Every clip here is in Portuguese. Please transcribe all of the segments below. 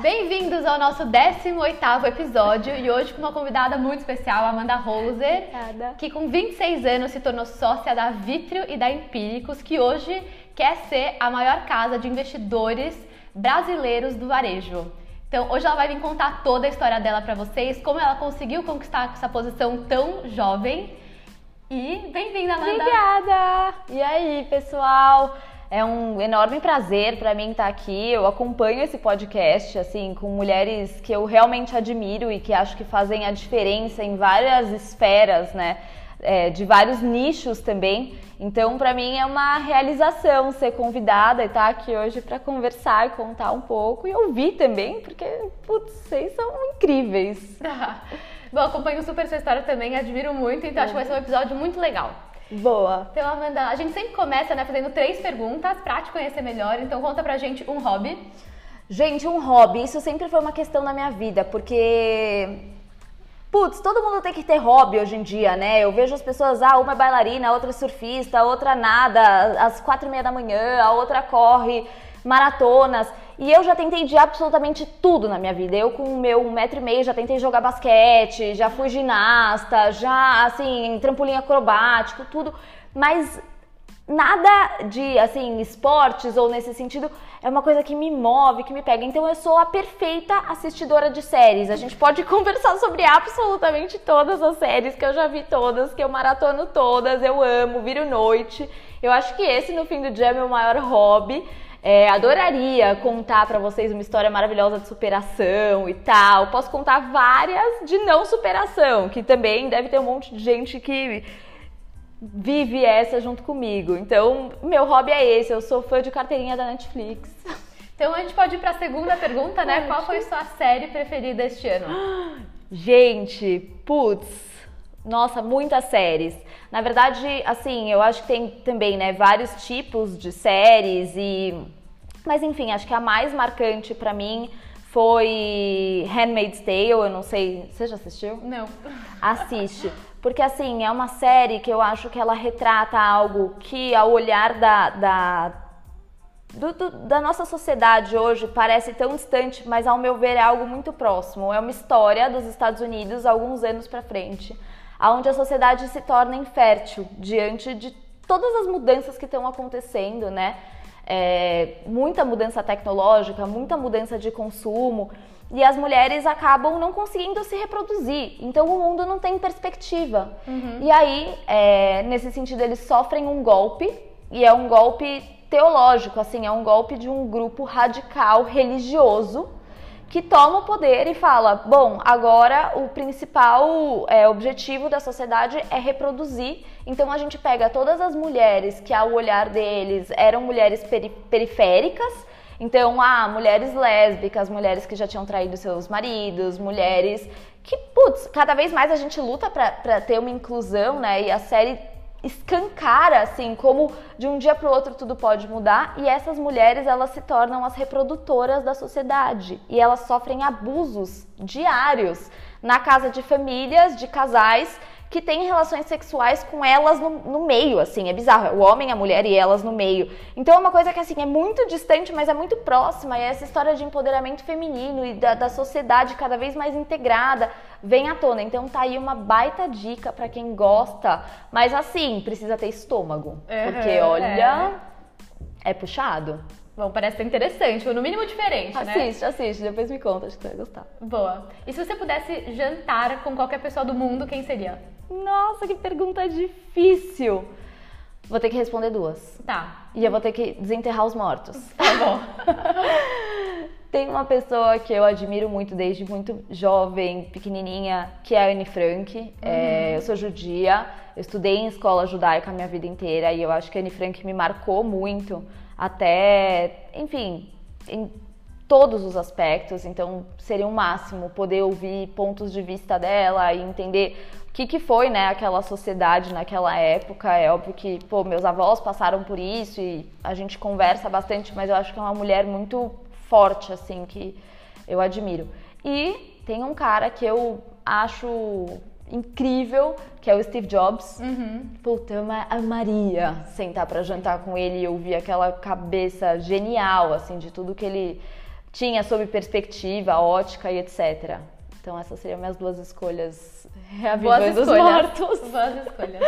Bem-vindos ao nosso 18º episódio e hoje com uma convidada muito especial, Amanda Roser, Obrigada. que com 26 anos se tornou sócia da Vitrio e da Empíricos, que hoje quer ser a maior casa de investidores brasileiros do varejo. Então, hoje ela vai vir contar toda a história dela para vocês, como ela conseguiu conquistar essa posição tão jovem. E bem-vinda, Amanda! Obrigada! E aí, pessoal? É um enorme prazer para mim estar aqui. Eu acompanho esse podcast assim com mulheres que eu realmente admiro e que acho que fazem a diferença em várias esferas, né? É, de vários nichos também. Então, para mim é uma realização ser convidada e estar aqui hoje para conversar e contar um pouco e ouvir também, porque putz, vocês são incríveis. Bom, acompanho super sua história também, admiro muito, então acho que vai ser um episódio muito legal. Boa. Então, Amanda, a gente sempre começa né, fazendo três perguntas pra te conhecer melhor. Então, conta pra gente um hobby. Gente, um hobby, isso sempre foi uma questão na minha vida, porque. Putz, todo mundo tem que ter hobby hoje em dia, né? Eu vejo as pessoas, ah, uma é bailarina, a outra é surfista, a outra nada, às quatro e meia da manhã, a outra corre maratonas. E eu já tentei de absolutamente tudo na minha vida. Eu, com o meu um metro e meio, já tentei jogar basquete, já fui ginasta, já, assim, trampolim acrobático, tudo. Mas nada de, assim, esportes ou nesse sentido é uma coisa que me move, que me pega. Então eu sou a perfeita assistidora de séries. A gente pode conversar sobre absolutamente todas as séries que eu já vi todas, que eu maratono todas, eu amo, viro noite. Eu acho que esse, no fim do dia, é meu maior hobby. É, adoraria contar para vocês uma história maravilhosa de superação e tal. Posso contar várias de não superação, que também deve ter um monte de gente que vive essa junto comigo. Então, meu hobby é esse. Eu sou fã de carteirinha da Netflix. Então, a gente pode ir para a segunda pergunta, né? Qual foi sua série preferida este ano? Gente, putz. Nossa, muitas séries. Na verdade, assim, eu acho que tem também, né, vários tipos de séries e mas enfim, acho que a mais marcante para mim foi Handmaid's Tale, eu não sei, você já assistiu? Não. Assiste, porque assim, é uma série que eu acho que ela retrata algo que ao olhar da, da do, do, da nossa sociedade hoje parece tão distante, mas ao meu ver é algo muito próximo. É uma história dos Estados Unidos alguns anos para frente onde a sociedade se torna infértil diante de todas as mudanças que estão acontecendo, né? É, muita mudança tecnológica, muita mudança de consumo e as mulheres acabam não conseguindo se reproduzir. Então o mundo não tem perspectiva. Uhum. E aí, é, nesse sentido, eles sofrem um golpe e é um golpe teológico, assim, é um golpe de um grupo radical religioso que toma o poder e fala: bom, agora o principal é, objetivo da sociedade é reproduzir. Então a gente pega todas as mulheres que, ao olhar deles, eram mulheres peri periféricas. Então, ah, mulheres lésbicas, mulheres que já tinham traído seus maridos, mulheres que, putz, cada vez mais a gente luta para ter uma inclusão, né? E a série escancara assim como de um dia para o outro tudo pode mudar e essas mulheres elas se tornam as reprodutoras da sociedade e elas sofrem abusos diários na casa de famílias, de casais que têm relações sexuais com elas no, no, meio, assim, é bizarro, o homem, a mulher e elas no meio. Então é uma coisa que, assim, é muito distante, mas é muito próxima, e essa história de empoderamento feminino e da, da sociedade cada vez mais integrada vem à tona. Então tá aí uma baita dica para quem gosta, mas assim, precisa ter estômago, porque olha, é, é puxado. Bom, parece ser interessante, ou no mínimo diferente, assiste, né? Assiste, assiste, depois me conta, acho que você vai gostar. Boa. E se você pudesse jantar com qualquer pessoa do mundo, quem seria? Nossa, que pergunta difícil! Vou ter que responder duas. Tá. E eu vou ter que desenterrar os mortos. Tá bom. Tem uma pessoa que eu admiro muito desde muito jovem, pequenininha, que é a Anne Frank. Uhum. É, eu sou judia, eu estudei em escola judaica a minha vida inteira e eu acho que a Anne Frank me marcou muito até, enfim, em todos os aspectos. Então, seria o um máximo poder ouvir pontos de vista dela e entender que, que foi, né, aquela sociedade naquela época. É óbvio que, pô, meus avós passaram por isso e a gente conversa bastante, mas eu acho que é uma mulher muito forte, assim, que eu admiro. E tem um cara que eu acho incrível, que é o Steve Jobs. Uhum. Puta, eu amaria sentar para jantar com ele e ouvir aquela cabeça genial, assim, de tudo que ele tinha sob perspectiva, ótica e etc. Então essas seriam minhas duas escolhas reavivando os mortos. Boas escolhas.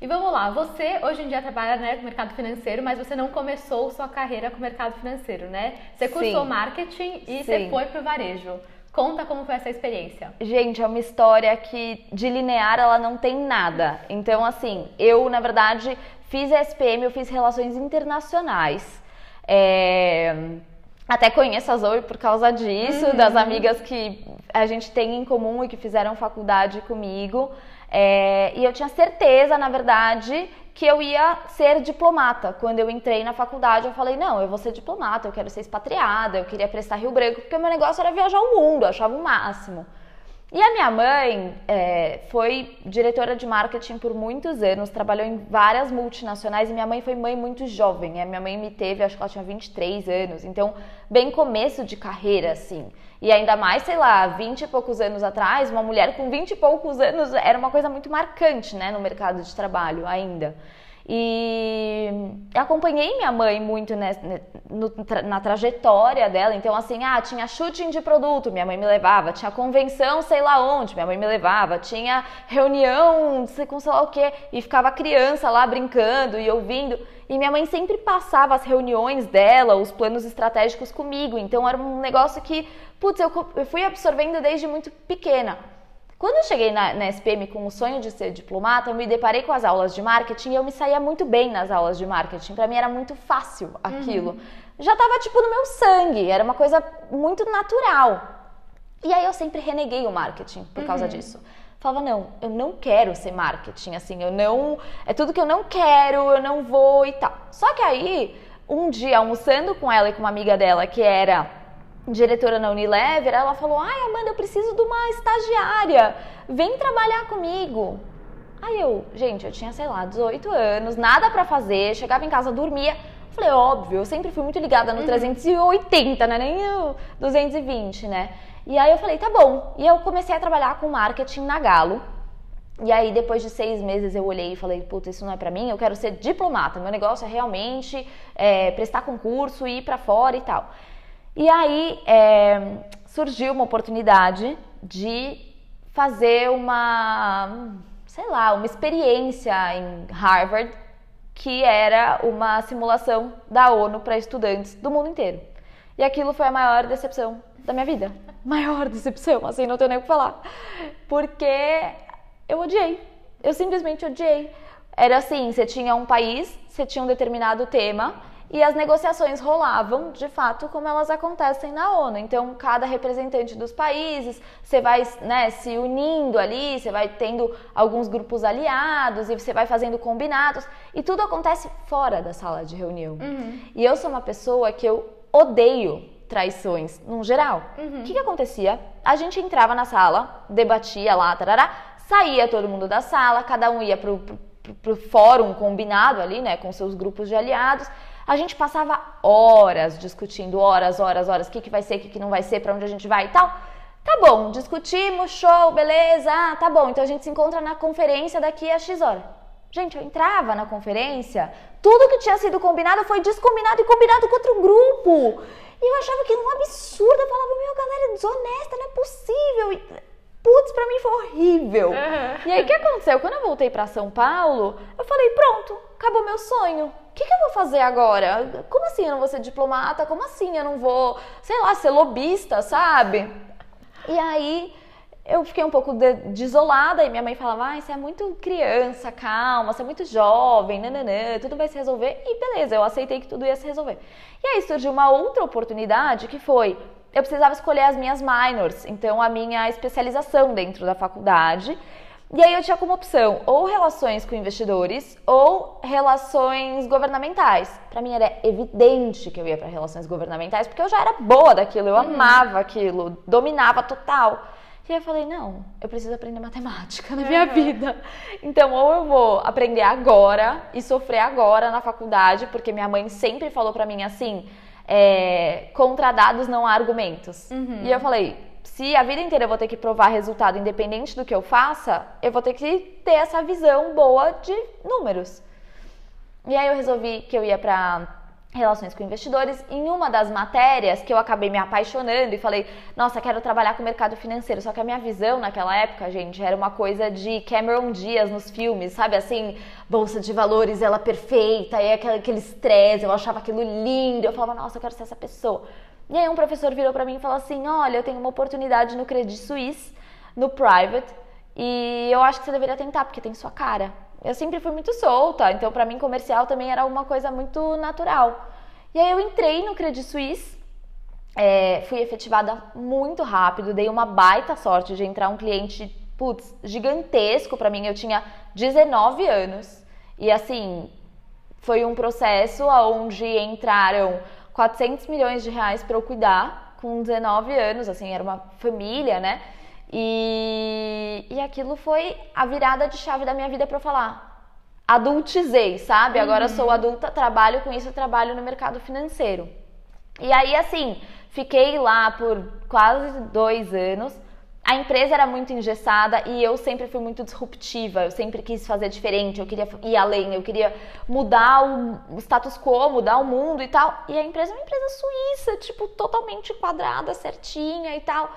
E vamos lá, você hoje em dia trabalha né, com mercado financeiro, mas você não começou sua carreira com o mercado financeiro, né? Você cursou Sim. marketing e você Sim. foi pro varejo. Conta como foi essa experiência. Gente, é uma história que de linear ela não tem nada. Então, assim, eu, na verdade, fiz SPM, eu fiz relações internacionais. É, Até conheço a Zoe por causa disso, das amigas que a gente tem em comum e que fizeram faculdade comigo. É, E eu tinha certeza, na verdade, que eu ia ser diplomata. Quando eu entrei na faculdade, eu falei: não, eu vou ser diplomata, eu quero ser expatriada, eu queria prestar Rio Branco, porque o meu negócio era viajar o mundo, eu achava o máximo. E a minha mãe é, foi diretora de marketing por muitos anos, trabalhou em várias multinacionais e minha mãe foi mãe muito jovem. A minha mãe me teve, acho que ela tinha 23 anos, então bem começo de carreira, assim. E ainda mais, sei lá, 20 e poucos anos atrás, uma mulher com 20 e poucos anos era uma coisa muito marcante, né, no mercado de trabalho ainda. E acompanhei minha mãe muito nessa- no- na trajetória dela. Então, assim, ah, tinha shooting de produto, minha mãe me levava. Tinha convenção, sei lá onde, minha mãe me levava. Tinha reunião, sei com sei lá o quê. E ficava criança lá brincando e ouvindo. E minha mãe sempre passava as reuniões dela, os planos estratégicos comigo. Então, era um negócio que, putz, eu, eu fui absorvendo desde muito pequena. Quando eu cheguei na, na SPM com o sonho de ser diplomata, eu me deparei com as aulas de marketing e eu me saía muito bem nas aulas de marketing. Pra mim era muito fácil aquilo. Já tava tipo no meu sangue, era uma coisa muito natural. E aí eu sempre reneguei o marketing por causa disso. Falava, não, eu não quero ser marketing, assim, eu não. É tudo que eu não quero, eu não vou e tal. Só que aí, um dia, almoçando com ela e com uma amiga dela que era diretora na Unilever, ela falou: Ai, Amanda, eu preciso de uma estagiária, vem trabalhar comigo. Aí eu, gente, eu tinha, sei lá, 18 anos, nada pra fazer, chegava em casa, dormia. Falei, óbvio, eu sempre fui muito ligada no 380, né? Nem o 220, né? E aí eu falei, tá bom. E eu comecei a trabalhar com marketing na Galo. E aí, depois de seis meses, eu olhei e falei, puta, isso não é pra mim, eu quero ser diplomata. Meu negócio é realmente é, prestar concurso, ir pra fora e tal. E aí, é, surgiu uma oportunidade de fazer uma, sei lá, uma experiência em Harvard, que era uma simulação da ONU para estudantes do mundo inteiro. E aquilo foi a maior decepção da minha vida. Maior decepção, assim, não tenho nem o que falar. Porque eu odiei. Eu simplesmente odiei. Era assim, você tinha um país, você tinha um determinado tema e as negociações rolavam, de fato, como elas acontecem na ONU. Então, cada representante dos países, você vai né, se unindo ali, você vai tendo alguns grupos aliados e você vai fazendo combinados e tudo acontece fora da sala de reunião. E eu sou uma pessoa que eu odeio traições, no geral. O que, que acontecia? A gente entrava na sala, debatia lá, tarará, saía todo mundo da sala, cada um ia pro, pro, pro- pro fórum combinado ali, né, com seus grupos de aliados. A gente passava horas discutindo, horas, horas, horas, o que, que vai ser, o que, que não vai ser, pra onde a gente vai e tal. Tá bom, discutimos, show, beleza, ah, tá bom, então a gente se encontra na conferência daqui a X hora. Gente, eu entrava na conferência, tudo que tinha sido combinado foi descombinado e combinado com outro grupo. E eu achava aquilo um absurdo. Eu falava, meu, galera, desonesta, não é possível. Putz, pra mim foi horrível. E aí, o que aconteceu? Quando eu voltei pra São Paulo, eu falei, pronto, acabou meu sonho. O que, que eu vou fazer agora? Como assim eu não vou ser diplomata? Como assim eu não vou, sei lá, ser lobista, sabe? E aí eu fiquei um pouco de- desolada e minha mãe falava: Ai, você é muito criança, calma, você é muito jovem, nananã, tudo vai se resolver. E beleza, eu aceitei que tudo ia se resolver. E aí surgiu uma outra oportunidade que foi: eu precisava escolher as minhas minors, então a minha especialização dentro da faculdade. E aí eu tinha como opção ou relações com investidores ou relações governamentais. Pra mim era evidente que eu ia para relações governamentais porque eu já era boa daquilo, eu amava aquilo, dominava total. E aí eu falei, não, eu preciso aprender matemática na minha vida. Então, ou eu vou aprender agora e sofrer agora na faculdade, porque minha mãe sempre falou pra mim assim, é, contra dados não há argumentos. E eu falei, se a vida inteira eu vou ter que provar resultado independente do que eu faça, eu vou ter que ter essa visão boa de números. E aí eu resolvi que eu ia pra relações com investidores. Em uma das matérias que eu acabei me apaixonando e falei, nossa, quero trabalhar com o mercado financeiro. Só que a minha visão naquela época, gente, era uma coisa de Cameron Diaz nos filmes, sabe? Assim, bolsa de valores, ela perfeita, e aquele estresse, eu achava aquilo lindo. Eu falava, nossa, eu quero ser essa pessoa. E aí um professor virou para mim e falou assim: "Olha, eu tenho uma oportunidade no Credit Suisse, no private, e eu acho que você deveria tentar porque tem sua cara". Eu sempre fui muito solta, então para mim comercial também era uma coisa muito natural. E aí eu entrei no Credit Suisse, é, fui efetivada muito rápido, dei uma baita sorte de entrar um cliente, putz, gigantesco para mim. Eu tinha 19 anos e assim foi um processo onde entraram 400 milhões de reais para eu cuidar com 19 anos, assim, era uma família, né? E, e aquilo foi a virada de chave da minha vida para eu falar. Adultizei, sabe? Agora uhum. sou adulta, trabalho com isso, trabalho no mercado financeiro. E aí, assim, fiquei lá por quase dois anos. A empresa era muito engessada e eu sempre fui muito disruptiva, eu sempre quis fazer diferente, eu queria ir além, eu queria mudar o status quo, mudar o mundo e tal. E a empresa é uma empresa suíça, tipo, totalmente quadrada, certinha e tal.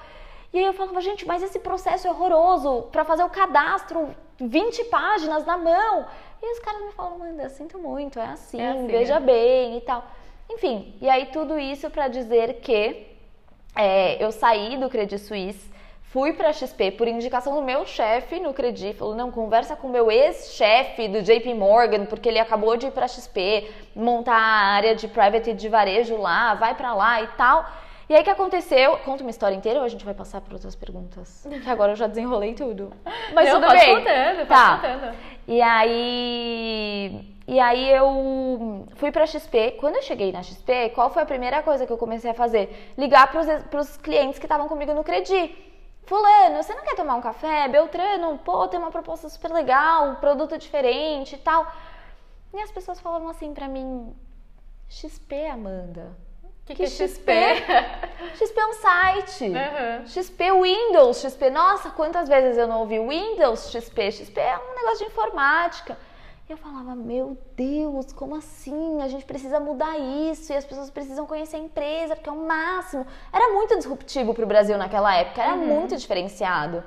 E aí eu falava, gente, mas esse processo é horroroso para fazer o cadastro, 20 páginas na mão. E os caras me falam, Amanda, sinto muito, é assim, é assim veja é. bem e tal. Enfim, e aí tudo isso para dizer que é, eu saí do Credit Suisse, fui para a XP por indicação do meu chefe no Credit, falou, não, conversa com o meu ex-chefe do JP Morgan, porque ele acabou de ir para a XP, montar a área de private de varejo lá, vai para lá e tal. E aí o que aconteceu? Conta uma história inteira ou a gente vai passar para outras perguntas? Que agora eu já desenrolei tudo. Mas Não, tudo pode bem. Contando, tá. contando. E aí e aí eu fui para XP. Quando eu cheguei na XP, qual foi a primeira coisa que eu comecei a fazer? Ligar para os clientes que estavam comigo no Credi. Fulano, você não quer tomar um café? Beltrano, pô, tem uma proposta super legal, um produto diferente e tal. E as pessoas falavam assim para mim: XP, Amanda que, que, é XP? XP é um site. Uhum. XP Windows, XP. Nossa, quantas vezes eu não ouvi Windows XP? XP é um negócio de informática. E eu falava, meu Deus, como assim? A gente precisa mudar isso e as pessoas precisam conhecer a empresa, porque é o máximo. Era muito disruptivo para o Brasil naquela época, era uhum. muito diferenciado.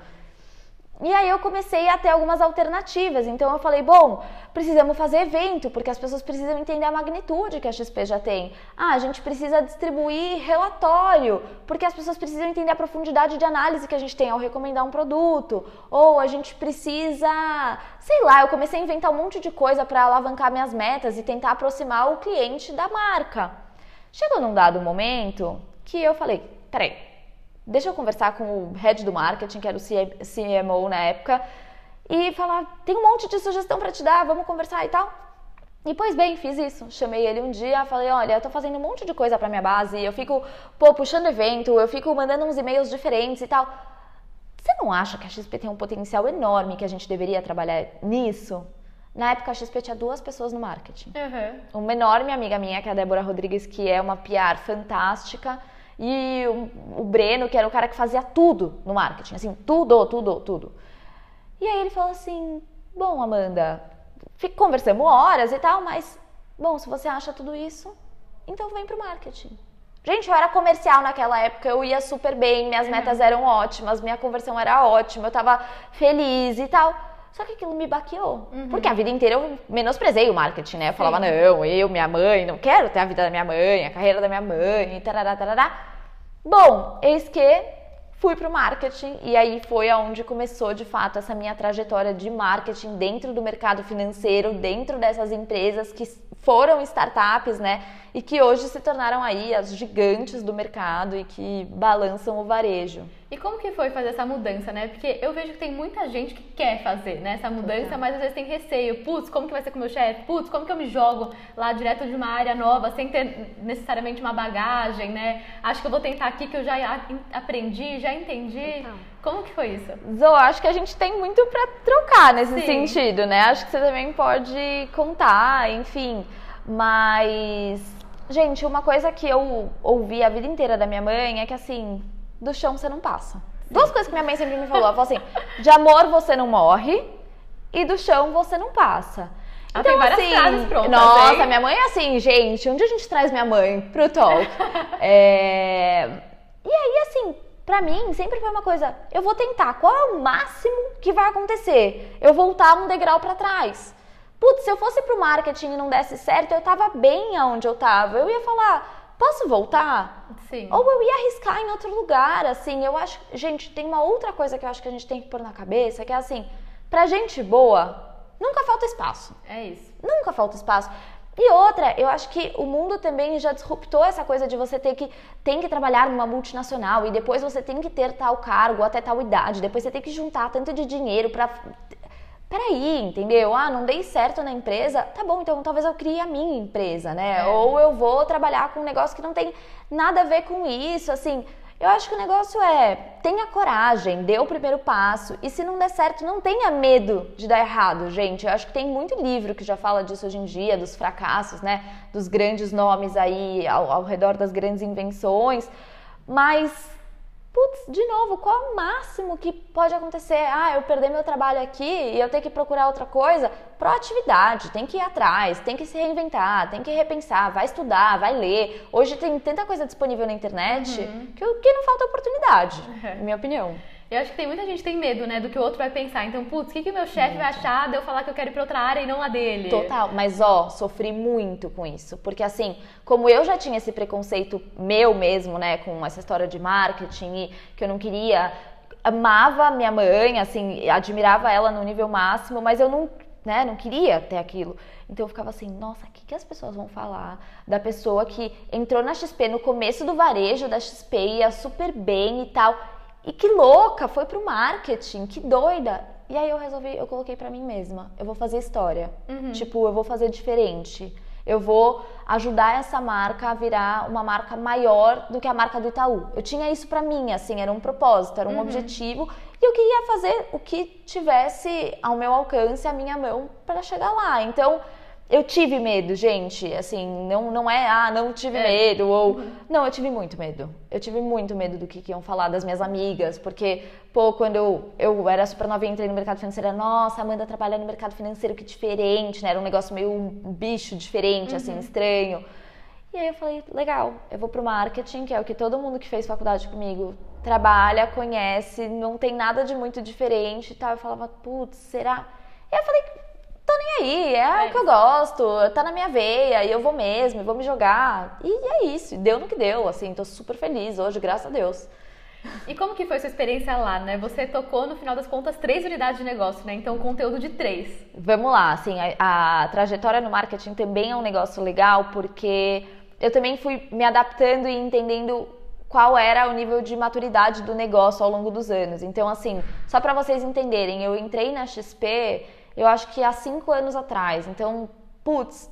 E aí eu comecei a ter algumas alternativas. Então eu falei, bom, precisamos fazer evento, porque as pessoas precisam entender a magnitude que a XP já tem. Ah, a gente precisa distribuir relatório, porque as pessoas precisam entender a profundidade de análise que a gente tem ao recomendar um produto. Ou a gente precisa, sei lá, eu comecei a inventar um monte de coisa para alavancar minhas metas e tentar aproximar o cliente da marca. Chegou num dado momento que eu falei, peraí, deixa eu conversar com o head do marketing, que era o CMO na época, e falar: tem um monte de sugestão para te dar, vamos conversar e tal. E pois bem, fiz isso. Chamei ele um dia, falei: olha, eu tô fazendo um monte de coisa para minha base, eu fico, pô, puxando evento, eu fico mandando uns e-mails diferentes e tal. Você não acha que a XP tem um potencial enorme que a gente deveria trabalhar nisso? Na época, a XP tinha duas pessoas no marketing. Uhum. Uma enorme amiga minha, que é a Débora Rodrigues, que é uma PR fantástica e o, o Breno, que era o cara que fazia tudo no marketing, assim, tudo, tudo, tudo. E aí ele falou assim: Bom, Amanda, conversamos horas e tal, mas, bom, se você acha tudo isso, então vem pro marketing. Gente, eu era comercial naquela época, eu ia super bem, minhas metas eram ótimas, minha conversão era ótima, eu tava feliz e tal. Só que aquilo me baqueou. Uhum. Porque a vida inteira eu menosprezei o marketing, né? Eu Sim. falava, não, eu, minha mãe, não quero ter a vida da minha mãe, a carreira da minha mãe, tarará, tarará. Bom, eis que fui para o marketing e aí foi aonde começou de fato essa minha trajetória de marketing dentro do mercado financeiro, dentro dessas empresas que foram startups, né? E que hoje se tornaram aí as gigantes do mercado e que balançam o varejo. E como que foi fazer essa mudança, né? Porque eu vejo que tem muita gente que quer fazer né, essa mudança, mas às vezes tem receio. Putz, como que vai ser com o meu chefe? Putz, como que eu me jogo lá direto de uma área nova, sem ter necessariamente uma bagagem, né? Acho que eu vou tentar aqui que eu já aprendi, já entendi. Total. Como que foi isso? Zo, acho que a gente tem muito para trocar nesse Sim. sentido, né? Acho que você também pode contar, enfim. Mas, gente, uma coisa que eu ouvi a vida inteira da minha mãe é que assim, do chão você não passa. Duas coisas que minha mãe sempre me falou. Ela falou assim: de amor você não morre e do chão você não passa. Ela tem várias frases prontas. Nossa, hein? minha mãe é assim, gente. Onde a gente traz minha mãe pro talk? É, E aí, assim, pra mim, sempre foi uma coisa. Eu vou tentar. Qual é o máximo que vai acontecer? Eu voltar um degrau pra trás. Putz, se eu fosse pro marketing e não desse certo, eu tava bem aonde eu tava. Eu ia falar, posso voltar? Sim. Ou eu ia arriscar em outro lugar, assim. Eu acho. Gente, tem uma outra coisa que eu acho que a gente tem que pôr na cabeça, que é assim, pra gente boa, nunca falta espaço. É isso. Nunca falta espaço. E outra, eu acho que o mundo também já disruptou essa coisa de você ter que tem que trabalhar numa multinacional e depois você tem que ter tal cargo até tal idade, depois você tem que juntar tanto de dinheiro pra. Peraí, entendeu? Ah, não dei certo na empresa. Tá bom, então talvez eu crie a minha empresa, né? É. Ou eu vou trabalhar com um negócio que não tem nada a ver com isso, assim. Eu acho que o negócio é tenha coragem, dê o primeiro passo e se não der certo, não tenha medo de dar errado, gente. Eu acho que tem muito livro que já fala disso hoje em dia, dos fracassos, né? Dos grandes nomes aí ao, ao redor das grandes invenções. Mas, putz, de novo, qual é o máximo que pode acontecer? Ah, eu perder meu trabalho aqui e eu ter que procurar outra coisa? Proatividade, tem que ir atrás, tem que se reinventar, tem que repensar, vai estudar, vai ler. Hoje tem tanta coisa disponível na internet que, que não falta oportunidade, na minha opinião. Eu acho que tem muita gente que tem medo, né, do que o outro vai pensar. Então, putz, o que, que o meu chefe vai achar de eu falar que eu quero ir pra outra área e não a dele? Total, mas ó, sofri muito com isso, porque assim, como eu já tinha esse preconceito meu mesmo, né, com essa história de marketing e que eu não queria, amava minha mãe, assim, admirava ela no nível máximo, mas eu não, né, não queria ter aquilo. Então eu ficava assim, nossa, o que, que as pessoas vão falar da pessoa que entrou na XP no começo do varejo da XP, ia super bem e tal. E que louca, foi pro marketing, que doida. E aí eu resolvi, eu coloquei pra mim mesma, eu vou fazer história. Tipo, eu vou fazer diferente. Eu vou ajudar essa marca a virar uma marca maior do que a marca do Itaú. Eu tinha isso pra mim, assim, era um propósito, era um objetivo, e eu queria fazer o que tivesse ao meu alcance, à minha mão, para chegar lá. Então, eu tive medo, gente. Assim, não, não é, ah, não tive É. medo, ou. Não, eu tive muito medo. Eu tive muito medo do que, que iam falar das minhas amigas, porque, pô, quando eu, eu era super novinha, entrei no mercado financeiro, nossa, Amanda trabalha no mercado financeiro, que diferente, né? Era um negócio meio um bicho diferente, assim, estranho. E aí eu falei, legal, eu vou pro marketing, que é o que todo mundo que fez faculdade comigo trabalha, conhece, não tem nada de muito diferente e tal. Eu falava, putz, será? E aí eu falei, tô nem aí, é, É o que eu gosto, tá na minha veia, e eu vou mesmo, e vou me jogar. E é isso, deu no que deu, assim, tô super feliz hoje, graças a Deus. E como que foi sua experiência lá, né? Você tocou, no final das contas, três unidades de negócio, né? Então, conteúdo de três. Vamos lá, assim, a, a trajetória no marketing também é um negócio legal, porque eu também fui me adaptando e entendendo qual era o nível de maturidade do negócio ao longo dos anos. Então, assim, só para vocês entenderem, eu entrei na XP, eu acho que há cinco anos atrás. Então, putz,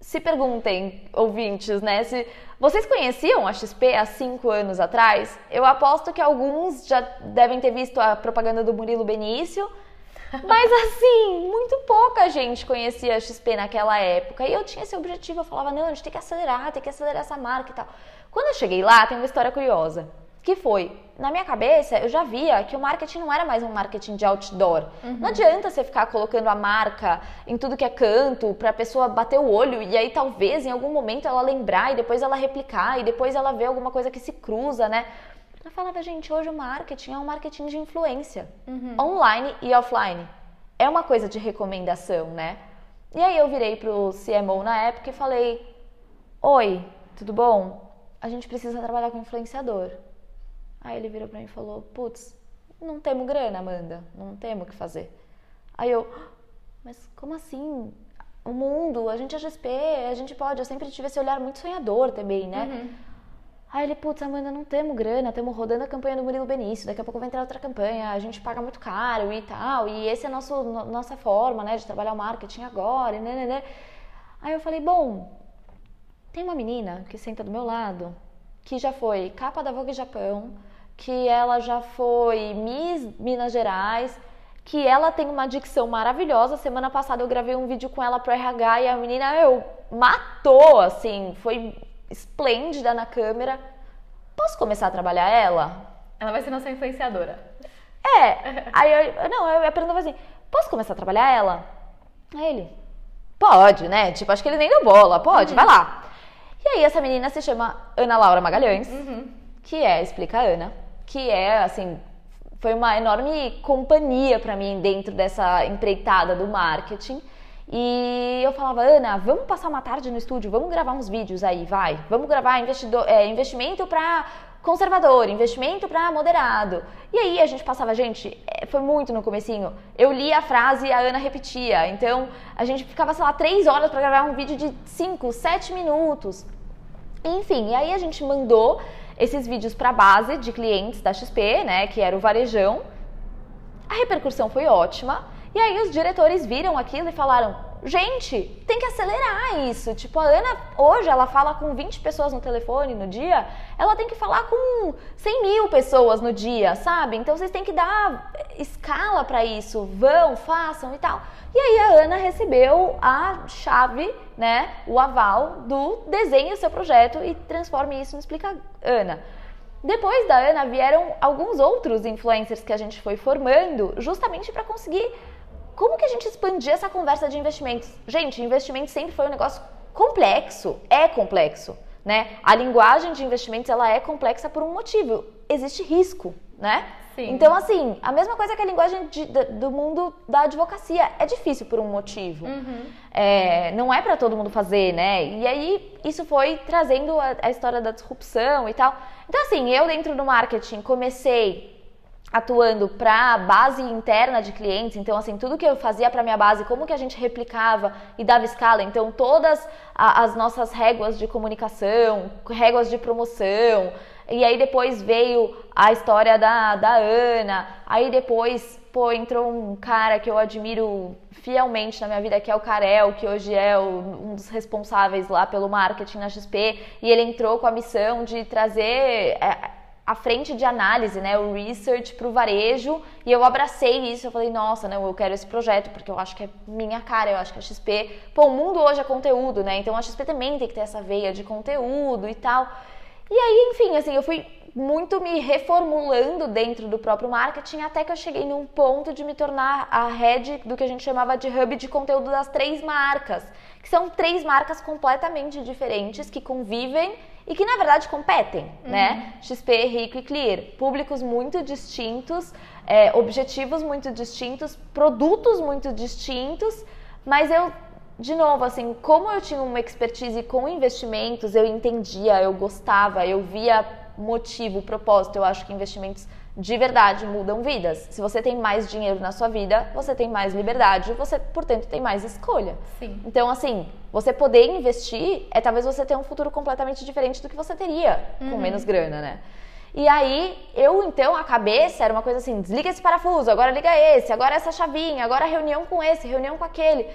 se perguntem, ouvintes, né? Se vocês conheciam a XP há cinco anos atrás, eu aposto que alguns já devem ter visto a propaganda do Murilo Benício. Mas assim, muito pouca gente conhecia a XP naquela época. E eu tinha esse objetivo, eu falava, não, a gente tem que acelerar, tem que acelerar essa marca e tal. Quando eu cheguei lá, tem uma história curiosa. Que foi, na minha cabeça, eu já via que o marketing não era mais um marketing de outdoor. Não adianta você ficar colocando a marca em tudo que é canto pra pessoa bater o olho e aí talvez em algum momento ela lembrar e depois ela replicar e depois ela ver alguma coisa que se cruza, né? Eu falava, gente, hoje o marketing é um marketing de influência, online e offline. É uma coisa de recomendação, né? E aí eu virei pro CMO na época e falei: Oi, tudo bom? A gente precisa trabalhar com influenciador. Aí ele virou pra mim e falou: Putz, não temos grana, Amanda, não temos o que fazer. Aí eu: Mas como assim? O mundo, a gente é GSP, a gente pode. Eu sempre tive esse olhar muito sonhador também, né? Aí ele, putz, Amanda, não temos grana, estamos rodando a campanha do Murilo Benício, daqui a pouco vai entrar outra campanha, a gente paga muito caro e tal, e esse é a nosso, no- nossa forma, né, de trabalhar o marketing agora, e né, né, né. Aí eu falei, bom, tem uma menina que senta do meu lado, que já foi capa da Vogue Japão, que ela já foi Miss Minas Gerais, que ela tem uma dicção maravilhosa. Semana passada eu gravei um vídeo com ela pro RH e a menina, eu, matou, assim, foi esplêndida na câmera. Posso começar a trabalhar ela? Ela vai ser nossa influenciadora. É. Aí eu, não, eu, a pergunta foi assim: posso começar a trabalhar ela? Aí ele, Pode, né? Tipo, acho que ele nem deu bola. Pode, uhum. vai lá. E aí essa menina se chama Ana Laura Magalhães, uhum. que é Explica Ana, que é, assim, foi uma enorme companhia para mim dentro dessa empreitada do marketing. E eu falava, Ana, vamos passar uma tarde no estúdio, vamos gravar uns vídeos aí, vai. Vamos gravar investidor, é, investimento para conservador, investimento para moderado. E aí a gente passava, gente, é, foi muito no comecinho. Eu lia a frase e a Ana repetia. Então a gente ficava, sei lá, três horas para gravar um vídeo de cinco, sete minutos. Enfim, e aí a gente mandou esses vídeos para base de clientes da XP, né, que era o varejão. A repercussão foi ótima. E aí os diretores viram aquilo e falaram: gente, tem que acelerar isso. Tipo, a Ana hoje ela fala com 20 pessoas no telefone no dia, ela tem que falar com 100 mil pessoas no dia, sabe? Então vocês têm que dar escala para isso. Vão, façam e tal. E aí a Ana recebeu a chave, né, o aval do desenho seu projeto e transforme isso no Explica Ana. Depois da Ana vieram alguns outros influencers que a gente foi formando justamente para conseguir como que a gente expandia essa conversa de investimentos? Gente, investimento sempre foi um negócio complexo, é complexo, né? A linguagem de investimentos ela é complexa por um motivo, existe risco, né? Sim. Então, assim, a mesma coisa que a linguagem de, do mundo da advocacia. É difícil por um motivo. Uhum. É, não é para todo mundo fazer, né? E aí, isso foi trazendo a, a história da disrupção e tal. Então, assim, eu dentro do marketing comecei atuando para a base interna de clientes, então assim, tudo que eu fazia para minha base, como que a gente replicava e dava escala, então todas a, as nossas réguas de comunicação, réguas de promoção, e aí depois veio a história da, da Ana, aí depois, pô, entrou um cara que eu admiro fielmente na minha vida, que é o Karel, que hoje é o, um dos responsáveis lá pelo marketing na XP, e ele entrou com a missão de trazer... É, a frente de análise, né, o research para o varejo, e eu abracei isso, eu falei, nossa, não, eu quero esse projeto, porque eu acho que é minha cara, eu acho que a XP, pô, o mundo hoje é conteúdo, né, então a XP também tem que ter essa veia de conteúdo e tal. E aí, enfim, assim, eu fui muito me reformulando dentro do próprio marketing até que eu cheguei num ponto de me tornar a head do que a gente chamava de hub de conteúdo das três marcas, que são três marcas completamente diferentes que convivem e que na verdade competem, uhum. né? XP, Rico e Clear, públicos muito distintos, é, objetivos muito distintos, produtos muito distintos, mas eu de novo, assim, como eu tinha uma expertise com investimentos, eu entendia, eu gostava, eu via motivo, propósito. Eu acho que investimentos de verdade mudam vidas. Se você tem mais dinheiro na sua vida, você tem mais liberdade, você, portanto, tem mais escolha. Sim. Então, assim, você poder investir é talvez você ter um futuro completamente diferente do que você teria uhum. com menos grana, né? E aí, eu então, a cabeça era uma coisa assim: desliga esse parafuso, agora liga esse, agora essa chavinha, agora reunião com esse, reunião com aquele.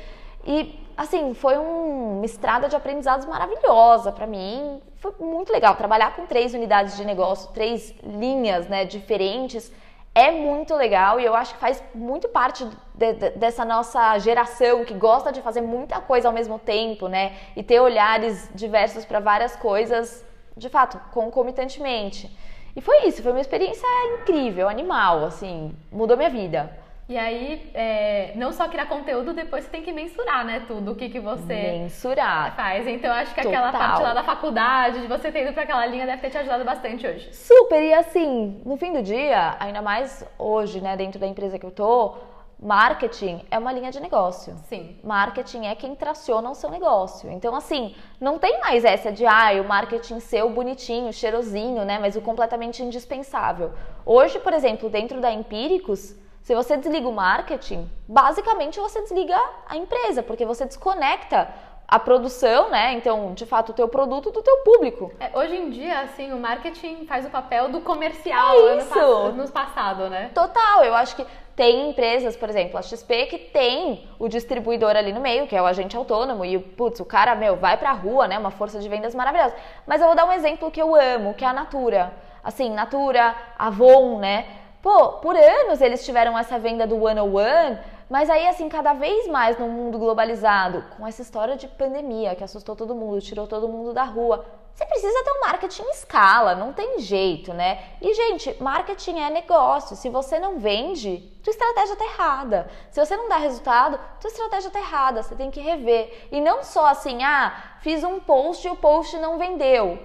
E assim, foi um, uma estrada de aprendizados maravilhosa para mim. Foi muito legal trabalhar com três unidades de negócio, três linhas, né, diferentes. É muito legal e eu acho que faz muito parte de, de, dessa nossa geração que gosta de fazer muita coisa ao mesmo tempo, né? E ter olhares diversos para várias coisas, de fato, concomitantemente. E foi isso, foi uma experiência incrível, animal, assim, mudou minha vida. E aí, é, não só criar conteúdo, depois você tem que mensurar, né, tudo, o que, que você mensurar. faz. Então, acho que Total. aquela parte lá da faculdade, de você ter ido para aquela linha, deve ter te ajudado bastante hoje. Super! E assim, no fim do dia, ainda mais hoje, né, dentro da empresa que eu tô, marketing é uma linha de negócio. Sim. Marketing é quem traciona o seu negócio. Então, assim, não tem mais essa de, ah, o marketing seu bonitinho, cheirosinho, né, mas o completamente indispensável. Hoje, por exemplo, dentro da Empíricos, se você desliga o marketing, basicamente você desliga a empresa, porque você desconecta a produção, né? Então, de fato, o teu produto do teu público. É, hoje em dia, assim, o marketing faz o papel do comercial é isso. No, no passado, né? Total, eu acho que tem empresas, por exemplo, a XP, que tem o distribuidor ali no meio, que é o agente autônomo, e putz, o cara, meu, vai pra rua, né? Uma força de vendas maravilhosa. Mas eu vou dar um exemplo que eu amo, que é a Natura. Assim, Natura, Avon, né? Pô, por anos eles tiveram essa venda do one on one, mas aí assim, cada vez mais no mundo globalizado, com essa história de pandemia que assustou todo mundo, tirou todo mundo da rua, você precisa ter um marketing em escala, não tem jeito, né? E, gente, marketing é negócio. Se você não vende, tua estratégia tá errada. Se você não dá resultado, tua estratégia tá errada. Você tem que rever. E não só assim, ah, fiz um post e o post não vendeu.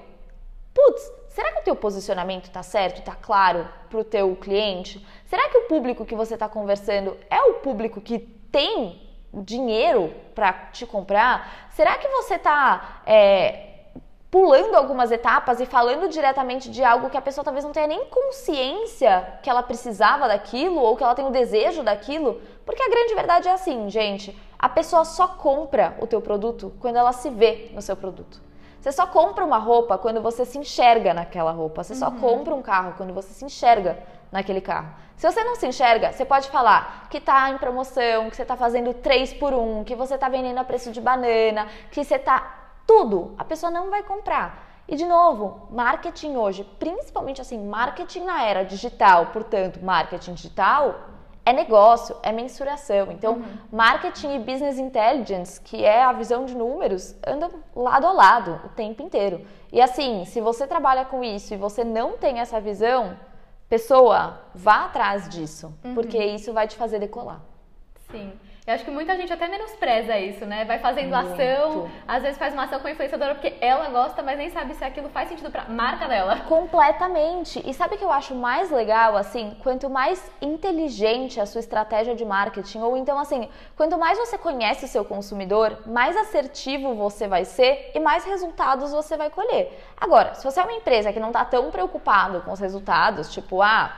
Putz, será que o teu posicionamento tá certo, tá claro pro teu cliente? Será que o público que você está conversando é o público que tem dinheiro para te comprar? Será que você está é, pulando algumas etapas e falando diretamente de algo que a pessoa talvez não tenha nem consciência que ela precisava daquilo ou que ela tem o desejo daquilo, porque a grande verdade é assim, gente, a pessoa só compra o teu produto quando ela se vê no seu produto. Você só compra uma roupa quando você se enxerga naquela roupa. Você uhum. só compra um carro quando você se enxerga naquele carro. Se você não se enxerga, você pode falar que está em promoção, que você está fazendo 3 por 1, que você está vendendo a preço de banana, que você está tudo, a pessoa não vai comprar. E de novo, marketing hoje, principalmente assim, marketing na era digital, portanto, marketing digital é negócio, é mensuração. Então, uhum. marketing e business intelligence, que é a visão de números, andam lado a lado o tempo inteiro. E assim, se você trabalha com isso e você não tem essa visão, pessoa, vá atrás disso, uhum. porque isso vai te fazer decolar. Sim. Eu acho que muita gente até menospreza isso, né? Vai fazendo Muito. ação, às vezes faz uma ação com a influenciadora porque ela gosta, mas nem sabe se aquilo faz sentido pra marca dela. Completamente. E sabe o que eu acho mais legal, assim? Quanto mais inteligente a sua estratégia de marketing, ou então, assim, quanto mais você conhece o seu consumidor, mais assertivo você vai ser e mais resultados você vai colher. Agora, se você é uma empresa que não tá tão preocupado com os resultados, tipo, ah,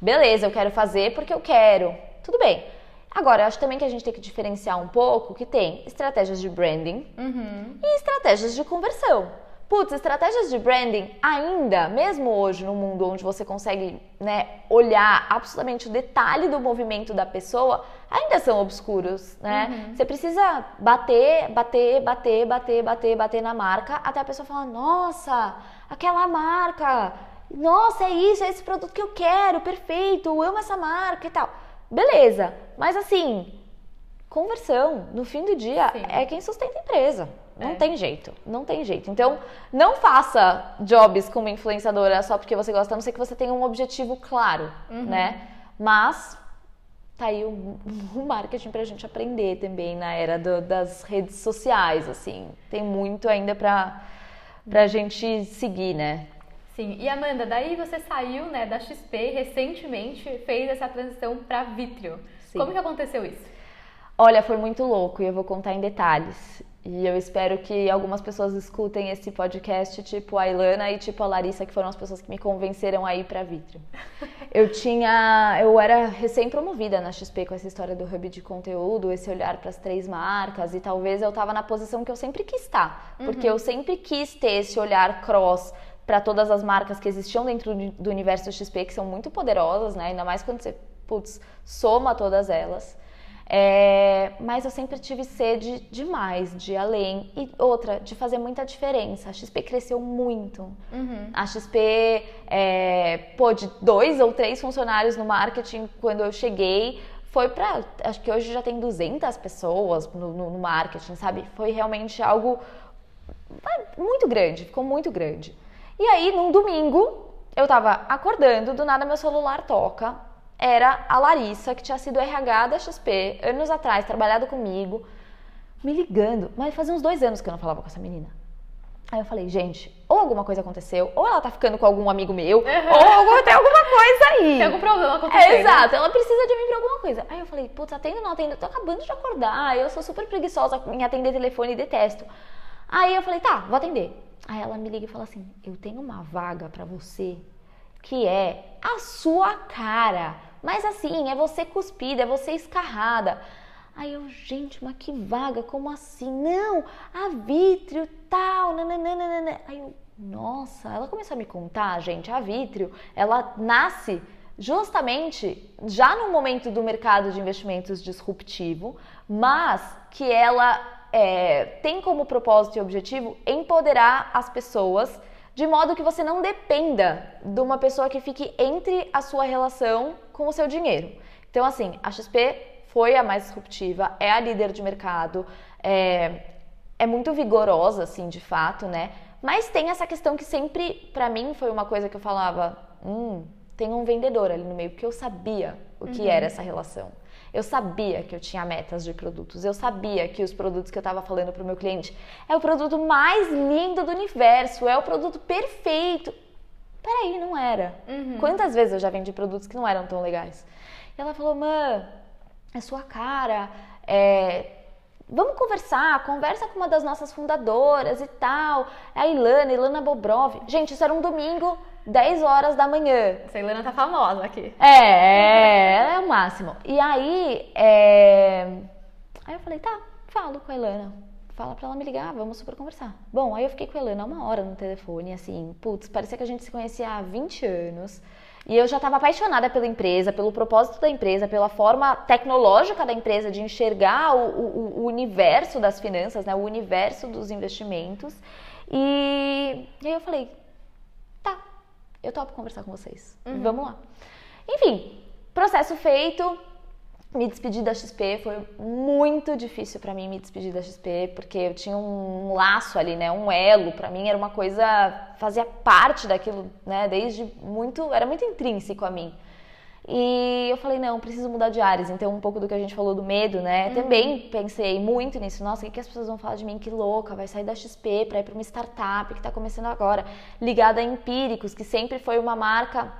beleza, eu quero fazer porque eu quero, tudo bem. Agora, eu acho também que a gente tem que diferenciar um pouco que tem estratégias de branding uhum. e estratégias de conversão. Putz, estratégias de branding ainda, mesmo hoje no mundo onde você consegue né, olhar absolutamente o detalhe do movimento da pessoa, ainda são obscuros, né? Uhum. Você precisa bater, bater, bater, bater, bater, bater na marca até a pessoa falar, nossa, aquela marca, nossa, é isso, é esse produto que eu quero, perfeito, eu amo essa marca e tal. Beleza, mas assim, conversão, no fim do dia, Sim. é quem sustenta a empresa. Não é. tem jeito, não tem jeito. Então, não faça jobs como influenciadora só porque você gosta, a não ser que você tenha um objetivo claro, uhum. né? Mas tá aí o, o marketing pra gente aprender também na era do, das redes sociais, assim. Tem muito ainda pra, pra gente seguir, né? Sim, e Amanda, daí você saiu né, da XP recentemente, fez essa transição para Vitrio. Sim. Como que aconteceu isso? Olha, foi muito louco e eu vou contar em detalhes. E eu espero que algumas pessoas escutem esse podcast, tipo a Ilana e tipo a Larissa, que foram as pessoas que me convenceram a ir para Vitrio. Eu tinha, eu era recém-promovida na XP com essa história do hub de conteúdo, esse olhar para as três marcas e talvez eu estava na posição que eu sempre quis estar, porque uhum. eu sempre quis ter esse olhar cross para todas as marcas que existiam dentro do universo XP, que são muito poderosas, né? Ainda mais quando você, putz, soma todas elas. É, mas eu sempre tive sede demais, de além. E outra, de fazer muita diferença. A XP cresceu muito. Uhum. A XP, é, pô, de dois ou três funcionários no marketing quando eu cheguei, foi para. Acho que hoje já tem 200 pessoas no, no, no marketing, sabe? Foi realmente algo muito grande, ficou muito grande. E aí, num domingo, eu tava acordando, do nada meu celular toca. Era a Larissa, que tinha sido RH da XP anos atrás, trabalhado comigo, me ligando. Mas fazia uns dois anos que eu não falava com essa menina. Aí eu falei, gente, ou alguma coisa aconteceu, ou ela tá ficando com algum amigo meu, uhum. ou tem alguma coisa aí. Tem algum problema acontecendo. É, exato, ela precisa de mim pra alguma coisa. Aí eu falei, putz, atendo ou não atendo? Tô acabando de acordar, eu sou super preguiçosa em atender telefone e detesto. Aí eu falei, tá, vou atender. Aí ela me liga e fala assim: Eu tenho uma vaga para você que é a sua cara. Mas assim, é você cuspida, é você escarrada. Aí eu, gente, mas que vaga? Como assim? Não, a Vitrio tal, nananana. Aí eu, nossa, ela começou a me contar, gente, a Vitrio, ela nasce justamente já no momento do mercado de investimentos disruptivo, mas que ela é, tem como propósito e objetivo empoderar as pessoas de modo que você não dependa de uma pessoa que fique entre a sua relação com o seu dinheiro. Então, assim, a XP foi a mais disruptiva, é a líder de mercado, é, é muito vigorosa, assim, de fato, né? Mas tem essa questão que sempre, pra mim, foi uma coisa que eu falava, hum, tem um vendedor ali no meio, porque eu sabia o que uhum. era essa relação. Eu sabia que eu tinha metas de produtos. Eu sabia que os produtos que eu estava falando para o meu cliente é o produto mais lindo do universo, é o produto perfeito. Peraí, não era. Uhum. Quantas vezes eu já vendi produtos que não eram tão legais? E ela falou, mãe, é sua cara, é, Vamos conversar, conversa com uma das nossas fundadoras e tal. É a Ilana, Ilana Bobrov. Gente, isso era um domingo, 10 horas da manhã. Essa Ilana tá famosa aqui. É, é, é o máximo. E aí, é... aí eu falei, tá, falo com a Ilana. Fala pra ela me ligar, vamos super conversar. Bom, aí eu fiquei com a Ilana uma hora no telefone, assim, putz, parecia que a gente se conhecia há 20 anos. E eu já estava apaixonada pela empresa, pelo propósito da empresa, pela forma tecnológica da empresa de enxergar o, o, o universo das finanças, né? o universo dos investimentos. E, e, aí eu falei, tá, eu topo conversar com vocês. Uhum. Vamos lá. Enfim, processo feito, me despedir da XP foi muito difícil para mim me despedir da XP porque eu tinha um laço ali, né, um elo, para mim era uma coisa fazia parte daquilo, né, desde muito, era muito intrínseco a mim. E eu falei, não, preciso mudar de áreas. Então, um pouco do que a gente falou do medo, né? Uhum. Também pensei muito nisso. Nossa, o que, as pessoas vão falar de mim? Que louca, vai sair da XP para ir para uma startup que está começando agora, ligada a empíricos, que sempre foi uma marca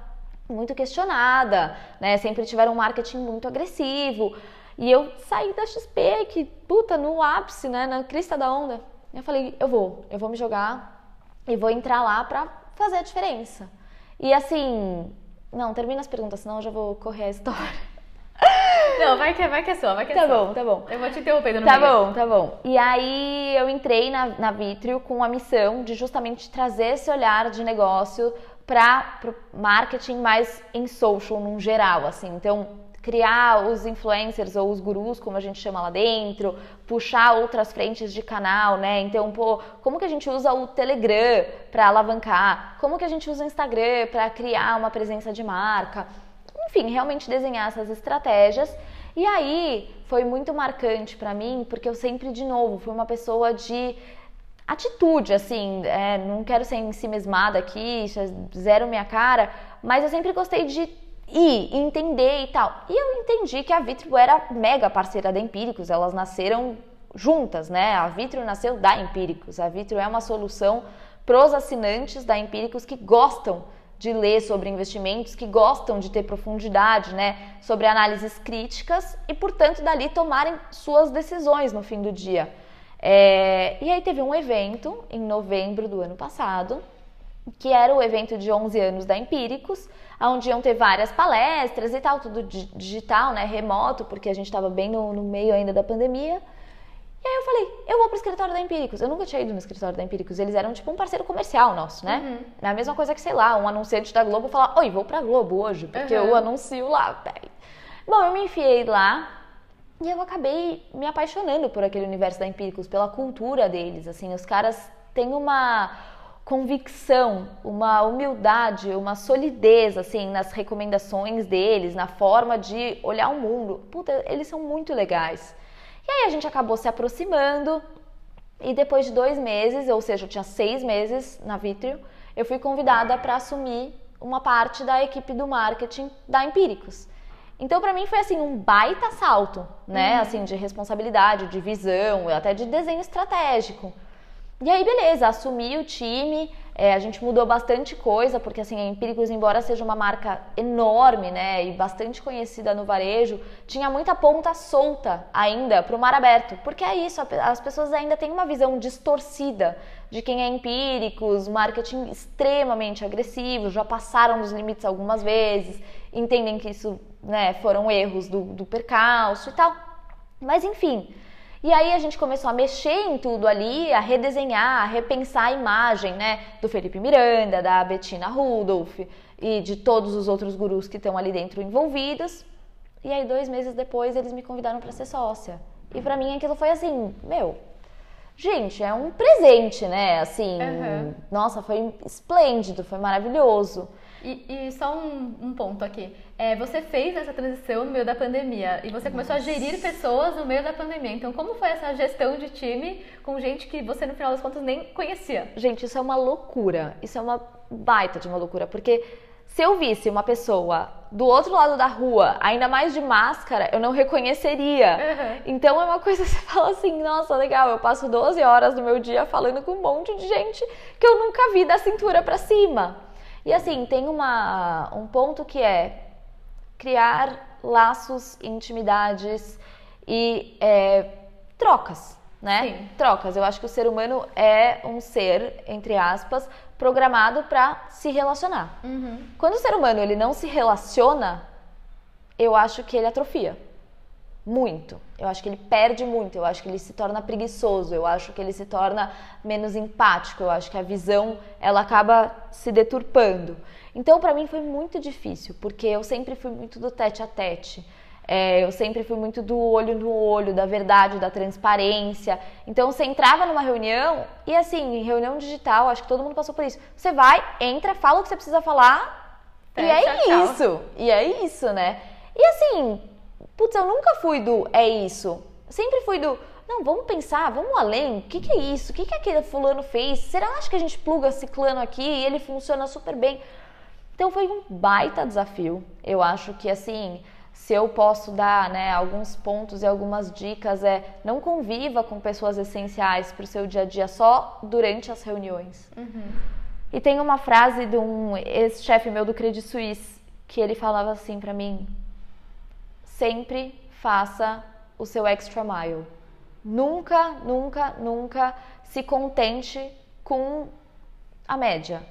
muito questionada, né? Sempre tiveram um marketing muito agressivo. E eu saí da XP, que puta, no ápice, né, na crista da onda. Eu falei, eu vou, eu vou me jogar e vou entrar lá pra fazer a diferença. E assim, não, termina as perguntas, senão eu já vou correr a história. Não, vai que, é, vai que é sua, vai que é tá sua. Tá bom, tá bom. Eu vou te interrompendo no Tá meio. bom, tá bom. E aí eu entrei na, na Vitrio com a missão de justamente trazer esse olhar de negócio para marketing mais em social, num geral, assim. Então, criar os influencers ou os gurus, como a gente chama lá dentro, puxar outras frentes de canal, né? Então, pô, como que a gente usa o Telegram para alavancar? Como que a gente usa o Instagram para criar uma presença de marca? Enfim, realmente desenhar essas estratégias. E aí foi muito marcante para mim, porque eu sempre, de novo, fui uma pessoa de atitude, assim, é, não quero ser ensimesmada aqui, zero minha cara, mas eu sempre gostei de ir, entender e tal. E eu entendi que a Vitro era mega parceira da Empíricos, elas nasceram juntas, né? A Vitro nasceu da Empíricos, a Vitro é uma solução para os assinantes da Empíricos que gostam de ler sobre investimentos, que gostam de ter profundidade, né, sobre análises críticas e, portanto, dali tomarem suas decisões no fim do dia. É, e aí teve um evento em novembro do ano passado, que era o evento de 11 anos da Empíricos, onde iam ter várias palestras e tal, tudo digital, né, remoto, porque a gente estava bem no, no, meio ainda da pandemia. E aí eu falei, eu vou pro escritório da Empíricos. Eu nunca tinha ido no escritório da Empíricos, eles eram tipo um parceiro comercial nosso, né? Uhum. É a mesma coisa que, sei lá, um anunciante da Globo falar, oi, vou pra Globo hoje, porque uhum. eu anuncio lá. Bom, eu me enfiei lá, e eu acabei me apaixonando por aquele universo da Empíricos, pela cultura deles. Assim, os caras têm uma convicção, uma humildade, uma solidez assim nas recomendações deles, na forma de olhar o mundo. Puta, eles são muito legais. E aí a gente acabou se aproximando e depois de dois meses, ou seja, eu tinha seis meses na Vitrio, eu fui convidada para assumir uma parte da equipe do marketing da Empíricos. Então, para mim, foi assim, um baita salto, né? Uhum. Assim, de responsabilidade, de visão, até de desenho estratégico. E aí, beleza, assumi o time, é, a gente mudou bastante coisa, porque assim, a Empíricos, embora seja uma marca enorme, né, e bastante conhecida no varejo, tinha muita ponta solta ainda para o mar aberto. Porque é isso, as pessoas ainda têm uma visão distorcida de quem é Empíricos, marketing extremamente agressivo, já passaram dos limites algumas vezes, entendem que isso né, foram erros do, do percalço e tal. Mas enfim, e aí a gente começou a mexer em tudo ali, a redesenhar, a repensar a imagem, né, do Felipe Miranda, da Bettina Rudolph e de todos os outros gurus que estão ali dentro envolvidos. E aí dois meses depois eles me convidaram para ser sócia. E para mim aquilo foi assim, meu, gente, é um presente, né? Assim, uhum. nossa, foi esplêndido, foi maravilhoso. E, e só um, um, ponto aqui. É, você fez essa transição no meio da pandemia e você começou Nossa. a gerir pessoas no meio da pandemia. Então, como foi essa gestão de time com gente que você, no final das contas, nem conhecia? Gente, isso é uma loucura. Isso é uma baita de uma loucura. Porque se eu visse uma pessoa do outro lado da rua, ainda mais de máscara, eu não reconheceria. Uhum. Então é uma coisa que você fala assim, nossa, legal, eu passo 12 horas do meu dia falando com um monte de gente que eu nunca vi da cintura para cima. E assim, tem uma, um ponto que é criar laços, intimidades e é, trocas, né? Trocas. Eu acho que o ser humano é um ser, entre aspas, programado para se relacionar. Uhum. Quando o ser humano ele não se relaciona, eu acho que ele atrofia muito. Eu acho que ele perde muito, eu acho que ele se torna preguiçoso, eu acho que ele se torna menos empático, eu acho que a visão ela acaba se deturpando. Então, para mim foi muito difícil, porque eu sempre fui muito do tete a tete. É, eu sempre fui muito do olho no olho, da verdade, da transparência. Então você entrava numa reunião e assim, em reunião digital, acho que todo mundo passou por isso. Você vai, entra, fala o que você precisa falar e é isso. E é isso, né? E assim, putz, eu nunca fui do é isso. Sempre fui do não, vamos pensar, vamos além. O que, que é isso? O que, que aquele fulano fez? Será que a gente pluga ciclano aqui e ele funciona super bem? Então foi um baita desafio. Eu acho que assim se eu posso dar né, alguns pontos e algumas dicas, é não conviva com pessoas essenciais para o seu dia a dia só durante as reuniões. Uhum. E tem uma frase de um ex-chefe meu do Credit Suisse que ele falava assim para mim: sempre faça o seu extra mile. Nunca, nunca, nunca se contente com a média.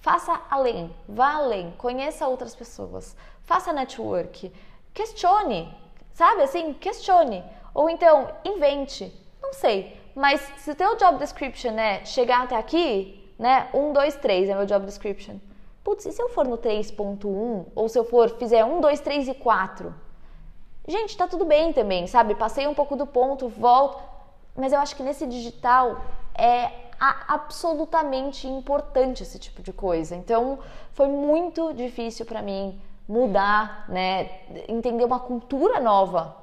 Faça além, vá além, conheça outras pessoas, faça network questione, sabe assim, questione. Ou então, invente, não sei. Mas se o teu job description é chegar até aqui, né, 1, 2, 3 é meu job description. Putz, e se eu for no 3.1, ou se eu for, fizer 1, 2, 3 e 4? Gente, tá tudo bem também, sabe? Passei um pouco do ponto, volto. Mas eu acho que nesse digital é absolutamente importante esse tipo de coisa. Então, foi muito difícil para mim mudar, né? Entender uma cultura nova.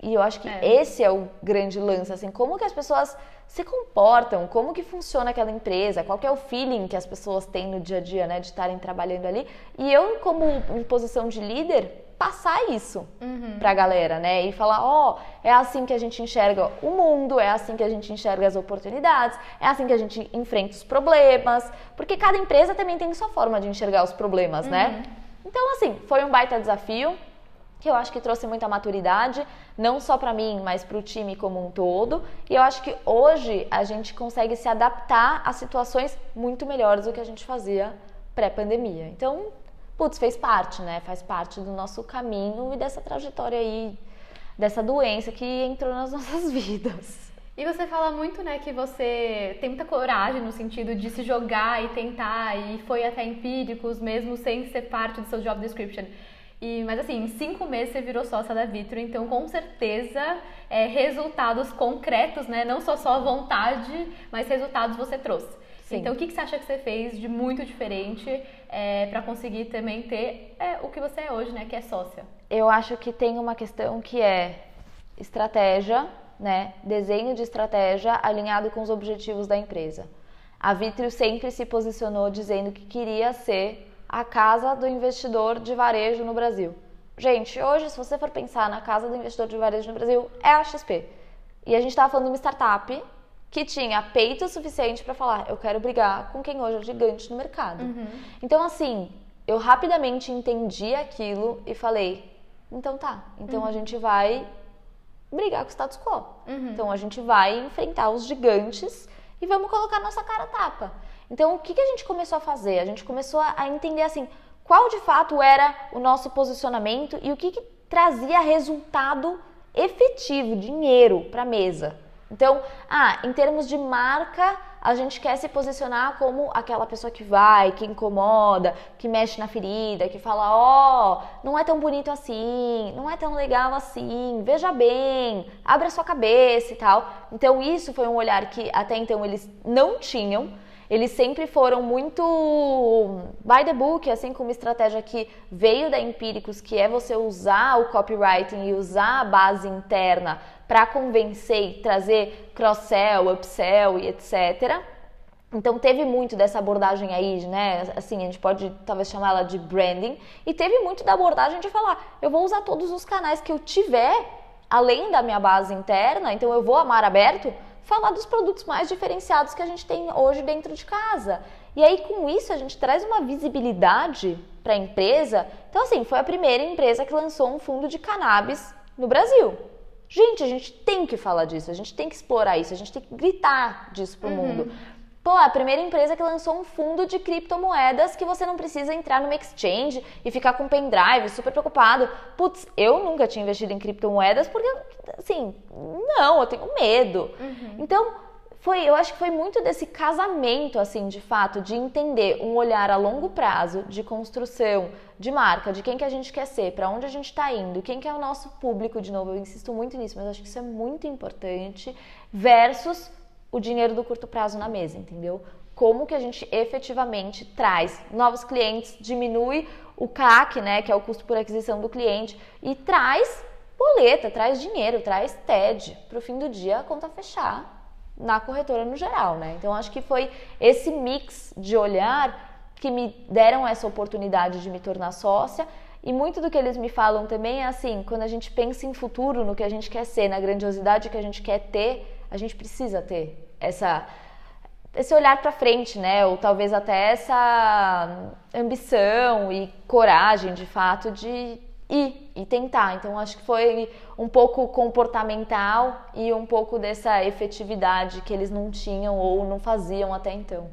E eu acho que é. esse é o grande lance, assim, como que as pessoas se comportam, como que funciona aquela empresa, qual é o feeling que as pessoas têm no dia a dia, né, de estarem trabalhando ali. E eu, como em posição de líder, passar isso uhum. pra galera, né? E falar, ó, oh, é assim que a gente enxerga o mundo, é assim que a gente enxerga as oportunidades, é assim que a gente enfrenta os problemas, porque cada empresa também tem sua forma de enxergar os problemas, né? uhum. né? Então, assim, foi um baita desafio que eu acho que trouxe muita maturidade, não só para mim, mas para o time como um todo. E eu acho que hoje a gente consegue se adaptar a situações muito melhores do que a gente fazia pré-pandemia. Então, putz, fez parte, né? Faz parte do nosso caminho e dessa trajetória aí, dessa doença que entrou nas nossas vidas. E você fala muito, né, que você tem muita coragem no sentido de se jogar e tentar, e foi até empíricos, mesmo sem ser parte do seu job description. E, mas assim, em cinco meses você virou sócia da Vitro, então com certeza é, resultados concretos, né? Não só só vontade, mas resultados você trouxe. Sim. Então o que, que você acha que você fez de muito diferente é, para conseguir também ter é, o que você é hoje, né? Que é sócia? Eu acho que tem uma questão que é estratégia, né, desenho de estratégia alinhado com os objetivos da empresa. A Vitrio sempre se posicionou dizendo que queria ser a casa do investidor de varejo no Brasil. Gente, hoje, se você for pensar na casa do investidor de varejo no Brasil, é a XP. E a gente estava falando de uma startup que tinha peito suficiente para falar: eu quero brigar com quem hoje é gigante no mercado. Uhum. Então, assim, eu rapidamente entendi aquilo e falei: então tá, então uhum. a gente vai brigar com o status quo. Uhum. Então a gente vai enfrentar os gigantes e vamos colocar nossa cara tapa. Então o que, que a gente começou a fazer? A gente começou a entender assim qual de fato era o nosso posicionamento e o que, que trazia resultado efetivo, dinheiro para a mesa. Então, ah, em termos de marca, a gente quer se posicionar como aquela pessoa que vai, que incomoda, que mexe na ferida, que fala: ó, oh, não é tão bonito assim, não é tão legal assim, veja bem, abre a sua cabeça e tal. Então, isso foi um olhar que até então eles não tinham. eles sempre foram muito by the book, assim como estratégia que veio da Empíricos, que é você usar o copywriting e usar a base interna para convencer e trazer cross-sell, upsell e etc. Então teve muito dessa abordagem aí, né? Assim, a gente pode talvez chamar ela de branding. E teve muito da abordagem de falar, eu vou usar todos os canais que eu tiver, além da minha base interna, então eu vou amar aberto, falar dos produtos mais diferenciados que a gente tem hoje dentro de casa. E aí com isso a gente traz uma visibilidade para a empresa. Então assim, foi a primeira empresa que lançou um fundo de cannabis no Brasil. Gente, a gente tem que falar disso, a gente tem que explorar isso, a gente tem que gritar disso pro uhum. mundo. Pô, a primeira empresa que lançou um fundo de criptomoedas que você não precisa entrar numa exchange e ficar com pendrive super preocupado. Putz, eu nunca tinha investido em criptomoedas porque, assim, não, eu tenho medo. Uhum. Então, foi, eu acho que foi muito desse casamento, assim, de fato, de entender um olhar a longo prazo de construção de marca, de quem que a gente quer ser, para onde a gente está indo, quem que é o nosso público, de novo, eu insisto muito nisso, mas acho que isso é muito importante, versus o dinheiro do curto prazo na mesa, entendeu? Como que a gente efetivamente traz novos clientes, diminui o CAC, né, que é o custo por aquisição do cliente, e traz boleta, traz dinheiro, traz TED, para o fim do dia a conta fechar na corretora no geral, né? Então acho que foi esse mix de olhar que me deram essa oportunidade de me tornar sócia. E muito do que eles me falam também é assim, quando a gente pensa em futuro, no que a gente quer ser, na grandiosidade que a gente quer ter, a gente precisa ter essa esse olhar para frente, né? Ou talvez até essa ambição e coragem, de fato, de ir e tentar. Então acho que foi um pouco comportamental e um pouco dessa efetividade que eles não tinham ou não faziam até então.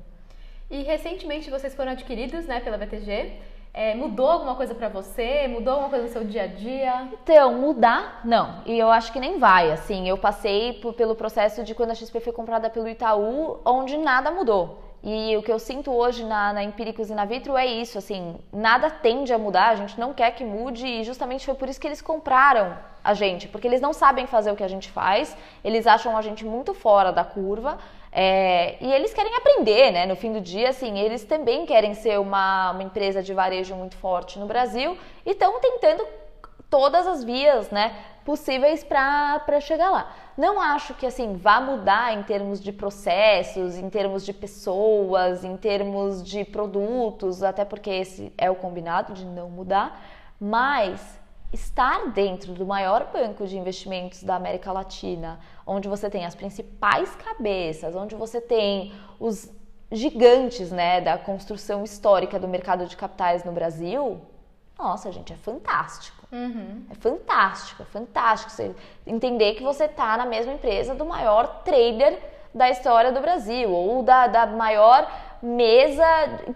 E recentemente vocês foram adquiridos, né, pela BTG. É, mudou alguma coisa para você? Mudou alguma coisa no seu dia a dia? Então, mudar, não. E eu acho que nem vai. Assim, eu passei por, pelo processo de quando a XP foi comprada pelo Itaú, onde nada mudou. E o que eu sinto hoje na, na Empíricos e na Vitro é isso, assim, nada tende a mudar, a gente não quer que mude e justamente foi por isso que eles compraram a gente, porque eles não sabem fazer o que a gente faz, eles acham a gente muito fora da curva é, e eles querem aprender, né? No fim do dia, assim, eles também querem ser uma, uma empresa de varejo muito forte no Brasil e estão tentando todas as vias, né, possíveis para chegar lá. Não acho que assim vá mudar em termos de processos, em termos de pessoas, em termos de produtos, até porque esse é o combinado de não mudar, mas estar dentro do maior banco de investimentos da América Latina, onde você tem as principais cabeças, onde você tem os gigantes né, da construção histórica do mercado de capitais no Brasil, nossa, gente, é fantástico. Uhum. É fantástico, é fantástico. Você entender que você está na mesma empresa do maior trader da história do Brasil, ou da, da maior mesa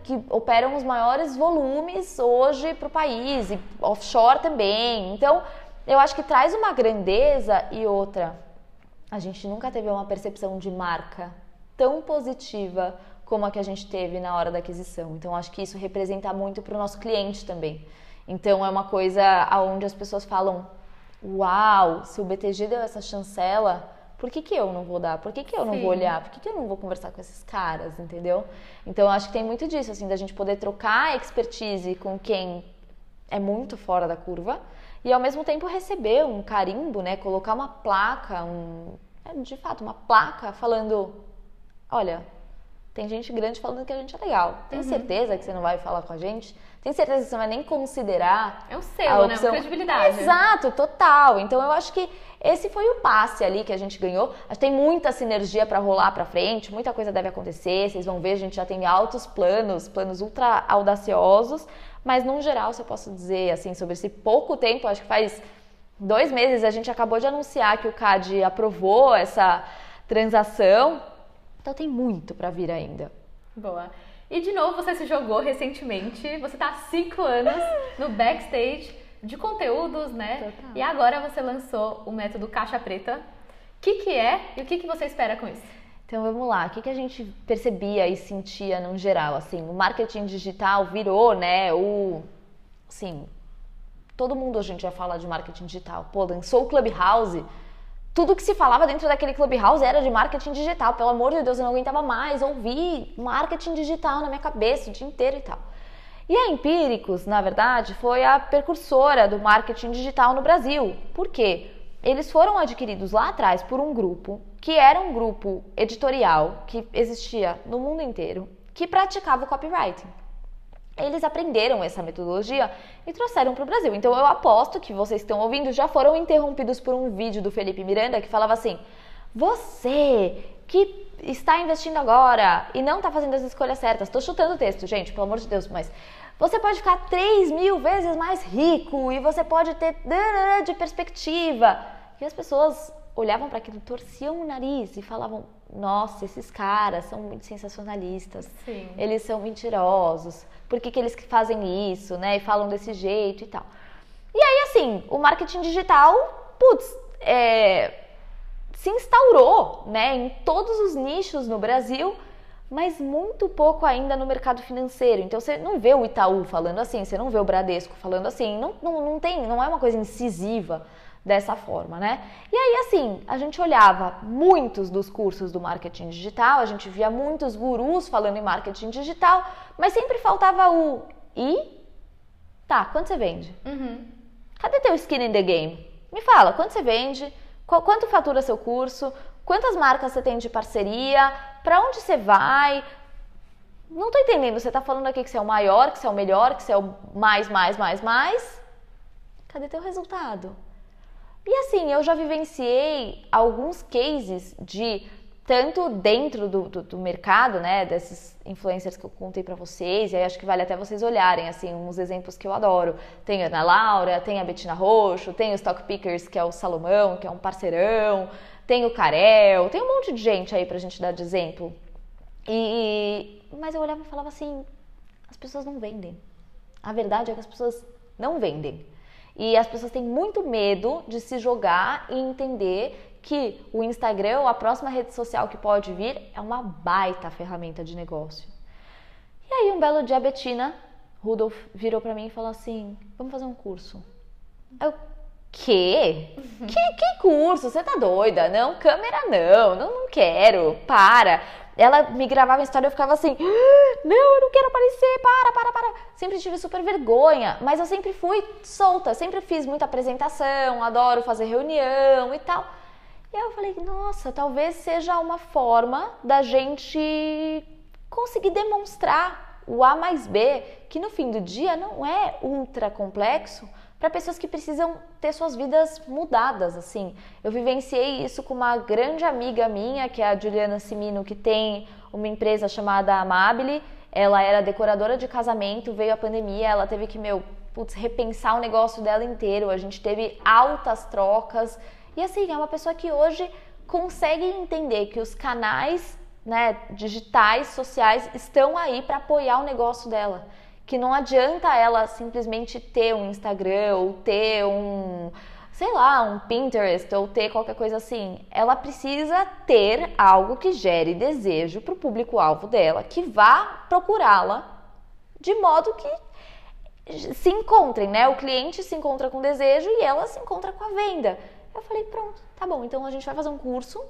que operam os maiores volumes hoje para o país, e offshore também. Então, eu acho que traz uma grandeza e outra. A gente nunca teve uma percepção de marca tão positiva como a que a gente teve na hora da aquisição. Então, acho que isso representa muito para o nosso cliente também. Então, é uma coisa aonde as pessoas falam: Uau, se o BTG deu essa chancela por que, que eu não vou dar? Por que, que eu não Sim. vou olhar? Por que, que eu não vou conversar com esses caras, entendeu? Então, acho que tem muito disso, assim, da gente poder trocar expertise com quem é muito fora da curva e, ao mesmo tempo, receber um carimbo, né? Colocar uma placa, um, é, de fato, uma placa falando, olha, tem gente grande falando que a gente é legal. Tem uhum. certeza que você não vai falar com a gente? Tem certeza que você não vai nem considerar? É o selo, né? A credibilidade. Exato, total. Então eu acho que esse foi o passe ali que a gente ganhou. Acho que tem muita sinergia para rolar para frente, muita coisa deve acontecer. Vocês vão ver, a gente já tem altos planos, planos ultra audaciosos. Mas no geral, se eu posso dizer assim sobre esse pouco tempo, acho que faz dois meses a gente acabou de anunciar que o CAD aprovou essa transação. Então tem muito para vir ainda. Boa. E de novo você se jogou recentemente. Você está há cinco anos no backstage de conteúdos, né? Total. E agora você lançou o método Caixa Preta. O que, que é e o que, que você espera com isso? Então vamos lá, o que, que a gente percebia e sentia no geral? Assim, o marketing digital virou, né? O. Assim, todo mundo a gente já fala de marketing digital. Pô, lançou o Clubhouse tudo que se falava dentro daquele clubhouse era de marketing digital. Pelo amor de Deus, eu não aguentava mais ouvir marketing digital na minha cabeça o dia inteiro e tal. E a Empíricos, na verdade, foi a precursora do marketing digital no Brasil. Por quê? Eles foram adquiridos lá atrás por um grupo que era um grupo editorial que existia no mundo inteiro, que praticava o copywriting. Eles aprenderam essa metodologia e trouxeram para o Brasil. Então eu aposto que vocês estão ouvindo já foram interrompidos por um vídeo do Felipe Miranda que falava assim: você que está investindo agora e não está fazendo as escolhas certas, estou chutando o texto, gente, pelo amor de Deus, mas você pode ficar 3 mil vezes mais rico e você pode ter de perspectiva. E as pessoas olhavam para aquilo, torciam o nariz e falavam: Nossa, esses caras são muito sensacionalistas, Sim. eles são mentirosos, por que, que eles fazem isso, né? E falam desse jeito e tal. E aí, assim, o marketing digital, putz, é, se instaurou, né, em todos os nichos no Brasil, mas muito pouco ainda no mercado financeiro. Então você não vê o Itaú falando assim, você não vê o Bradesco falando assim, não, não, não tem, não é uma coisa incisiva dessa forma, né? E aí, assim, a gente olhava muitos dos cursos do marketing digital, a gente via muitos gurus falando em marketing digital, mas sempre faltava o e tá, quanto você vende? Uhum. Cadê teu skin in the game? Me fala, quanto você vende? Quanto fatura seu curso? Quantas marcas você tem de parceria? Para onde você vai? Não tô entendendo. Você tá falando aqui que você é o maior, que você é o melhor, que você é o mais, mais, mais, mais. Cadê teu resultado? E assim, eu já vivenciei alguns cases de tanto dentro do, do, do, mercado, né, desses influencers que eu contei para vocês, e aí acho que vale até vocês olharem, assim, uns exemplos que eu adoro. Tem a Ana Laura, tem a Betina Roxo, tem o Stock Pickers, que é o Salomão, que é um parceirão, tem o Carel, tem um monte de gente aí pra gente dar de exemplo. E, mas eu olhava e falava assim, as pessoas não vendem. A verdade é que as pessoas não vendem. E as pessoas têm muito medo de se jogar e entender que o Instagram, ou a próxima rede social que pode vir, é uma baita ferramenta de negócio. E aí, um belo dia, a Betina Rudolph virou para mim e falou assim: Vamos fazer um curso. Eu, quê? que? Que curso? Você tá doida? Não, câmera não, não, não quero, para. Ela me gravava a história e eu ficava assim: ah, Não, eu não quero aparecer, para, para, para. Sempre tive super vergonha, mas eu sempre fui solta, sempre fiz muita apresentação, adoro fazer reunião e tal. E aí eu falei: Nossa, talvez seja uma forma da gente conseguir demonstrar o A mais B, que no fim do dia não é ultra complexo, para pessoas que precisam ter suas vidas mudadas, assim. Eu vivenciei isso com uma grande amiga minha, que é a Juliana Simino, que tem uma empresa chamada Amabile. Ela era decoradora de casamento, veio a pandemia, ela teve que, meu, putz, repensar o negócio dela inteiro. A gente teve altas trocas. E assim, é uma pessoa que hoje consegue entender que os canais né, digitais, sociais, estão aí para apoiar o negócio dela que não adianta ela simplesmente ter um Instagram ou ter um, sei lá, um Pinterest ou ter qualquer coisa assim. Ela precisa ter algo que gere desejo para o público-alvo dela, que vá procurá-la de modo que se encontrem, né? O cliente se encontra com desejo e ela se encontra com a venda. Eu falei, pronto, tá bom, então a gente vai fazer um curso,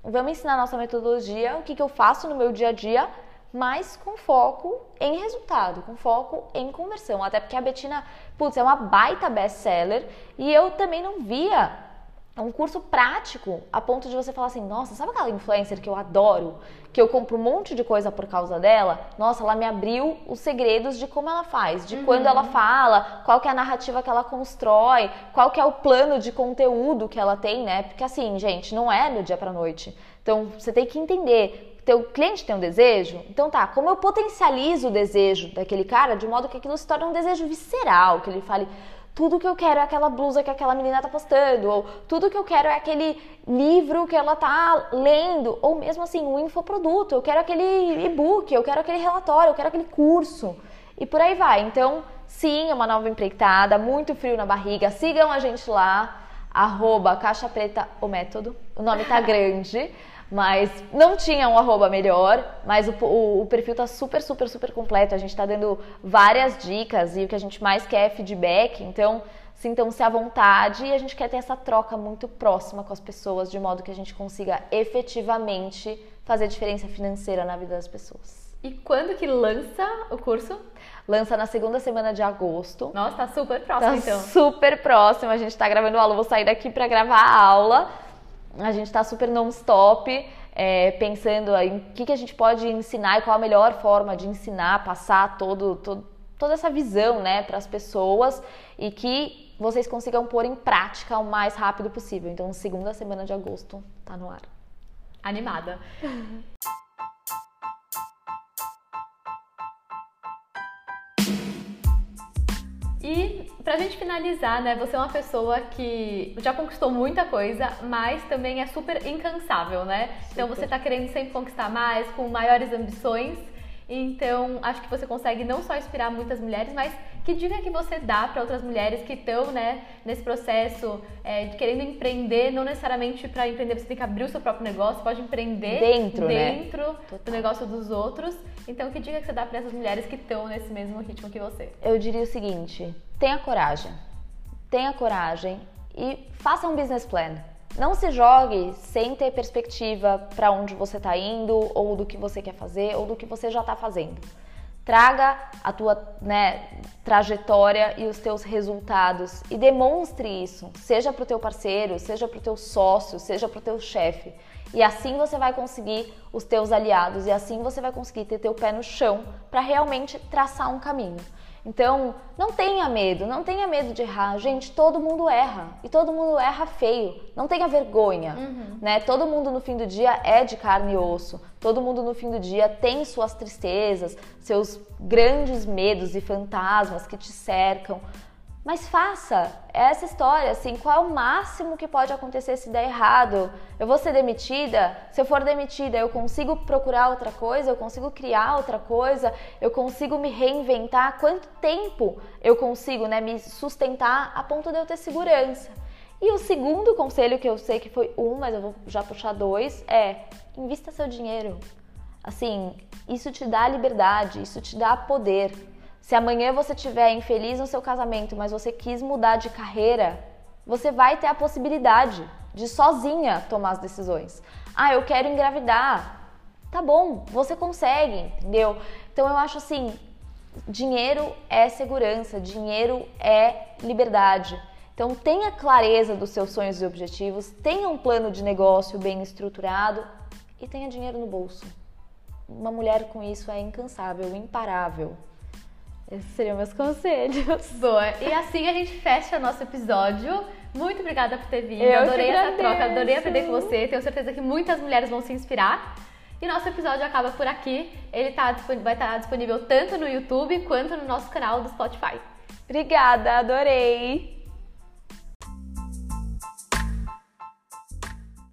vamos ensinar a nossa metodologia, o que, que eu faço no meu dia a dia mas com foco em resultado, com foco em conversão. Até porque a Betina, putz, é uma baita best-seller e eu também não via um curso prático a ponto de você falar assim, nossa, sabe aquela influencer que eu adoro, que eu compro um monte de coisa por causa dela? Nossa, ela me abriu os segredos de como ela faz, de uhum. quando ela fala, qual que é a narrativa que ela constrói, qual que é o plano de conteúdo que ela tem, né? Porque assim, gente, não é do dia para noite. Então, você tem que entender teu cliente tem um desejo, então tá, como eu potencializo o desejo daquele cara de modo que aquilo se torne um desejo visceral, que ele fale tudo que eu quero é aquela blusa que aquela menina tá postando, ou tudo que eu quero é aquele livro que ela tá lendo, ou mesmo assim, um infoproduto, eu quero aquele e-book, eu quero aquele relatório, eu quero aquele curso. E por aí vai. Então, sim, é uma nova empreitada, muito frio na barriga. Sigam a gente lá, arroba Caixa Preta o Método. O nome tá grande. Mas não tinha um arroba melhor, mas o, o, o, perfil tá super, super, super completo. A gente tá dando várias dicas e o que a gente mais quer é feedback. Então, sintam-se à vontade e a gente quer ter essa troca muito próxima com as pessoas, de modo que a gente consiga efetivamente fazer diferença financeira na vida das pessoas. E quando que lança o curso? Lança na segunda semana de agosto. Nossa, tá super próximo tá então. Super próximo. A gente tá gravando aula, vou sair daqui para gravar a aula. A gente tá super non-stop, é, pensando em o que, que a gente pode ensinar e qual a melhor forma de ensinar, passar todo, todo toda essa visão né, para as pessoas e que vocês consigam pôr em prática o mais rápido possível. Então, segunda semana de agosto tá no ar. Animada. E pra gente finalizar, né, você é uma pessoa que já conquistou muita coisa, mas também é super incansável, né? Super. Então você tá querendo sempre conquistar mais, com maiores ambições. Então, acho que você consegue não só inspirar muitas mulheres, mas que dica que você dá para outras mulheres que estão né, nesse processo é, de querendo empreender, não necessariamente para empreender você tem que abrir o seu próprio negócio, pode empreender dentro, né? dentro né? do negócio dos outros. Então, que dica que você dá para essas mulheres que estão nesse mesmo ritmo que você? Eu diria o seguinte: tenha coragem. Tenha coragem e faça um business plan. Não se jogue sem ter perspectiva para onde você está indo, ou do que você quer fazer, ou do que você já está fazendo. Traga a tua né, trajetória e os teus resultados e demonstre isso, seja para o teu parceiro, seja para o teu sócio, seja para o teu chefe. E assim você vai conseguir os teus aliados e assim você vai conseguir ter teu pé no chão para realmente traçar um caminho. Então, não tenha medo, não tenha medo de errar. Gente, todo mundo erra e todo mundo erra feio. Não tenha vergonha, uhum. né? Todo mundo no fim do dia é de carne e osso. Todo mundo no fim do dia tem suas tristezas, seus grandes medos e fantasmas que te cercam. Mas faça essa história, assim, qual é o máximo que pode acontecer se der errado? Eu vou ser demitida? Se eu for demitida, eu consigo procurar outra coisa? Eu consigo criar outra coisa? Eu consigo me reinventar? Quanto tempo eu consigo, né, me sustentar a ponto de eu ter segurança? E o segundo conselho que eu sei que foi um, mas eu vou já puxar dois, é invista seu dinheiro. Assim, isso te dá liberdade, isso te dá poder. Se amanhã você estiver infeliz no seu casamento, mas você quis mudar de carreira, você vai ter a possibilidade de sozinha tomar as decisões. Ah, eu quero engravidar. Tá bom, você consegue, entendeu? Então eu acho assim, dinheiro é segurança, dinheiro é liberdade. Então tenha clareza dos seus sonhos e objetivos, tenha um plano de negócio bem estruturado e tenha dinheiro no bolso. Uma mulher com isso é incansável, imparável. Esses seriam meus conselhos. Boa. E assim a gente fecha nosso episódio. Muito obrigada por ter vindo. Eu adorei essa troca, adorei aprender com você. Tenho certeza que muitas mulheres vão se inspirar. E nosso episódio acaba por aqui. Ele tá, vai estar disponível tanto no YouTube quanto no nosso canal do Spotify. Obrigada, adorei!